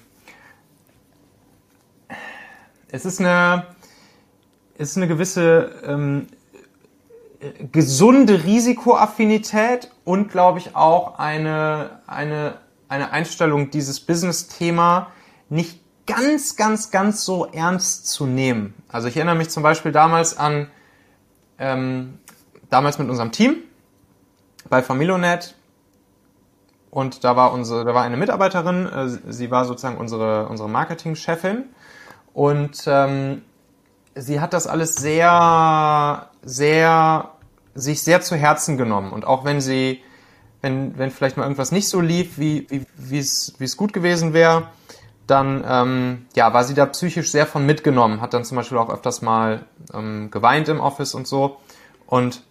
es ist eine, es ist eine gewisse ähm, gesunde Risikoaffinität und, glaube ich, auch eine, eine, eine Einstellung, dieses Business-Thema nicht ganz, ganz, ganz so ernst zu nehmen. Also ich erinnere mich zum Beispiel damals an, ähm, damals mit unserem Team bei Familonet und da war unsere, da war eine Mitarbeiterin, äh, sie war sozusagen unsere, unsere Marketing-Chefin und ähm, sie hat das alles sehr, sehr, sich sehr zu Herzen genommen. Und auch wenn sie, wenn, wenn vielleicht mal irgendwas nicht so lief, wie, wie, wie es, wie es gut gewesen wäre, dann ähm, ja, war sie da psychisch sehr von mitgenommen, hat dann zum Beispiel auch öfters mal ähm, geweint im Office und so. Und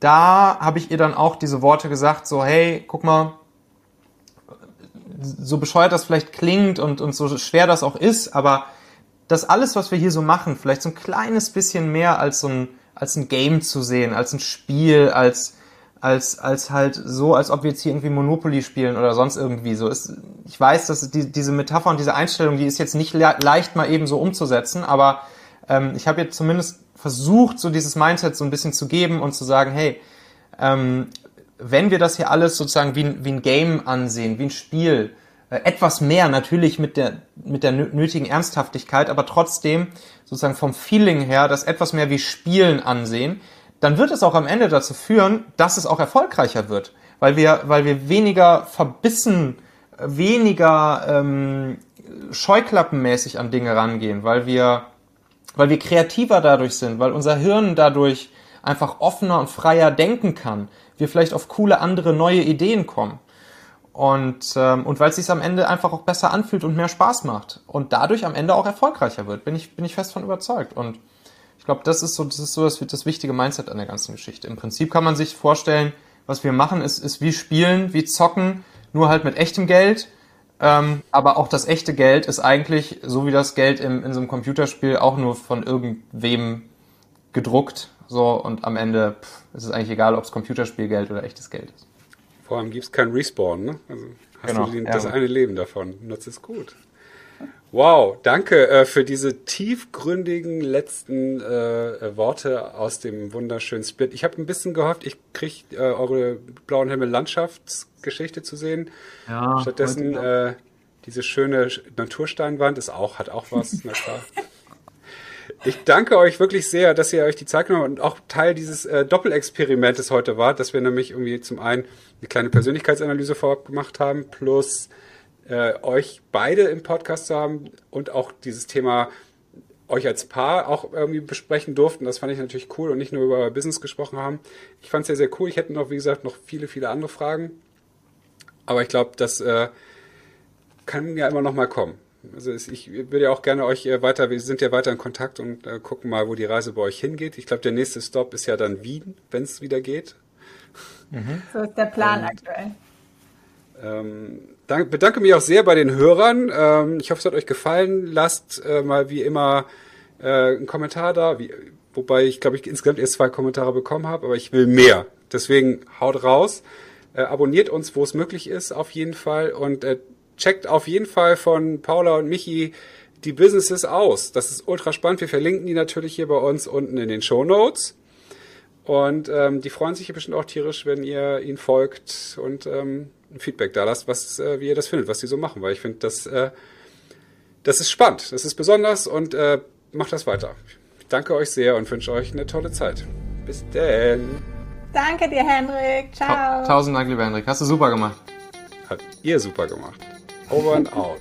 da habe ich ihr dann auch diese Worte gesagt, so, hey, guck mal, so bescheuert das vielleicht klingt und, und so schwer das auch ist, aber das alles, was wir hier so machen, vielleicht so ein kleines bisschen mehr als so ein, als ein Game zu sehen, als ein Spiel, als, als, als halt so, als ob wir jetzt hier irgendwie Monopoly spielen oder sonst irgendwie so ist. Ich weiß, dass die, diese Metapher und diese Einstellung, die ist jetzt nicht le leicht mal eben so umzusetzen, aber ähm, ich habe jetzt zumindest versucht, so dieses Mindset so ein bisschen zu geben und zu sagen, hey, ähm, wenn wir das hier alles sozusagen wie, wie ein Game ansehen, wie ein Spiel, äh, etwas mehr natürlich mit der, mit der nötigen Ernsthaftigkeit, aber trotzdem sozusagen vom Feeling her das etwas mehr wie Spielen ansehen, dann wird es auch am Ende dazu führen, dass es auch erfolgreicher wird, weil wir, weil wir weniger verbissen, weniger ähm, scheuklappenmäßig an Dinge rangehen, weil wir, weil wir kreativer dadurch sind, weil unser Hirn dadurch einfach offener und freier denken kann, wir vielleicht auf coole andere neue Ideen kommen. Und, ähm, und weil es sich am Ende einfach auch besser anfühlt und mehr Spaß macht. Und dadurch am Ende auch erfolgreicher wird, bin ich, bin ich fest von überzeugt. Und ich glaube, das ist so, das ist so das, das wichtige Mindset an der ganzen Geschichte. Im Prinzip kann man sich vorstellen, was wir machen, ist, ist wie spielen, wie zocken, nur halt mit echtem Geld. Ähm, aber auch das echte Geld ist eigentlich, so wie das Geld im, in so einem Computerspiel, auch nur von irgendwem gedruckt. So, und am Ende pff, ist es eigentlich egal, ob es Computerspielgeld oder echtes Geld ist. Vor allem gibt es kein Respawn, ne? Also hast genau, du den, ja. das eine Leben davon. Nutzt es gut. Wow, danke äh, für diese tiefgründigen letzten äh, Worte aus dem wunderschönen Split. Ich habe ein bisschen gehofft, ich kriege äh, eure blauen Himmel Landschaftsgeschichte zu sehen. Ja, Stattdessen äh, diese schöne Natursteinwand ist auch hat auch was, na klar. Ich danke euch wirklich sehr, dass ihr euch die Zeit genommen habt und auch Teil dieses äh, Doppelexperimentes heute wart, dass wir nämlich irgendwie zum einen eine kleine Persönlichkeitsanalyse vorab gemacht haben, plus äh, euch beide im Podcast zu haben und auch dieses Thema euch als Paar auch irgendwie besprechen durften. Das fand ich natürlich cool und nicht nur über Business gesprochen haben. Ich fand es sehr, sehr cool. Ich hätte noch, wie gesagt, noch viele, viele andere Fragen. Aber ich glaube, das äh, kann ja immer noch mal kommen. Also ich würde ja auch gerne euch äh, weiter, wir sind ja weiter in Kontakt und äh, gucken mal, wo die Reise bei euch hingeht. Ich glaube, der nächste Stop ist ja dann Wien, wenn es wieder geht. Mhm. So ist der Plan und, aktuell. Ähm, dank, bedanke mich auch sehr bei den Hörern. Ähm, ich hoffe, es hat euch gefallen. Lasst äh, mal wie immer äh, einen Kommentar da, wie, wobei ich glaube ich insgesamt erst zwei Kommentare bekommen habe, aber ich will mehr. Deswegen haut raus. Äh, abonniert uns, wo es möglich ist, auf jeden Fall und äh, checkt auf jeden Fall von Paula und Michi die Businesses aus. Das ist ultra spannend. Wir verlinken die natürlich hier bei uns unten in den Show Notes. Und ähm, die freuen sich hier bestimmt auch tierisch, wenn ihr ihnen folgt und ähm, ein Feedback da lasst, was, äh, wie ihr das findet, was die so machen. Weil ich finde, das, äh, das ist spannend, das ist besonders und äh, macht das weiter. Ich danke euch sehr und wünsche euch eine tolle Zeit. Bis denn. Danke dir, Henrik. Ciao. Tausend Dank, lieber Henrik. Hast du super gemacht. Habt ihr super gemacht. Over and out.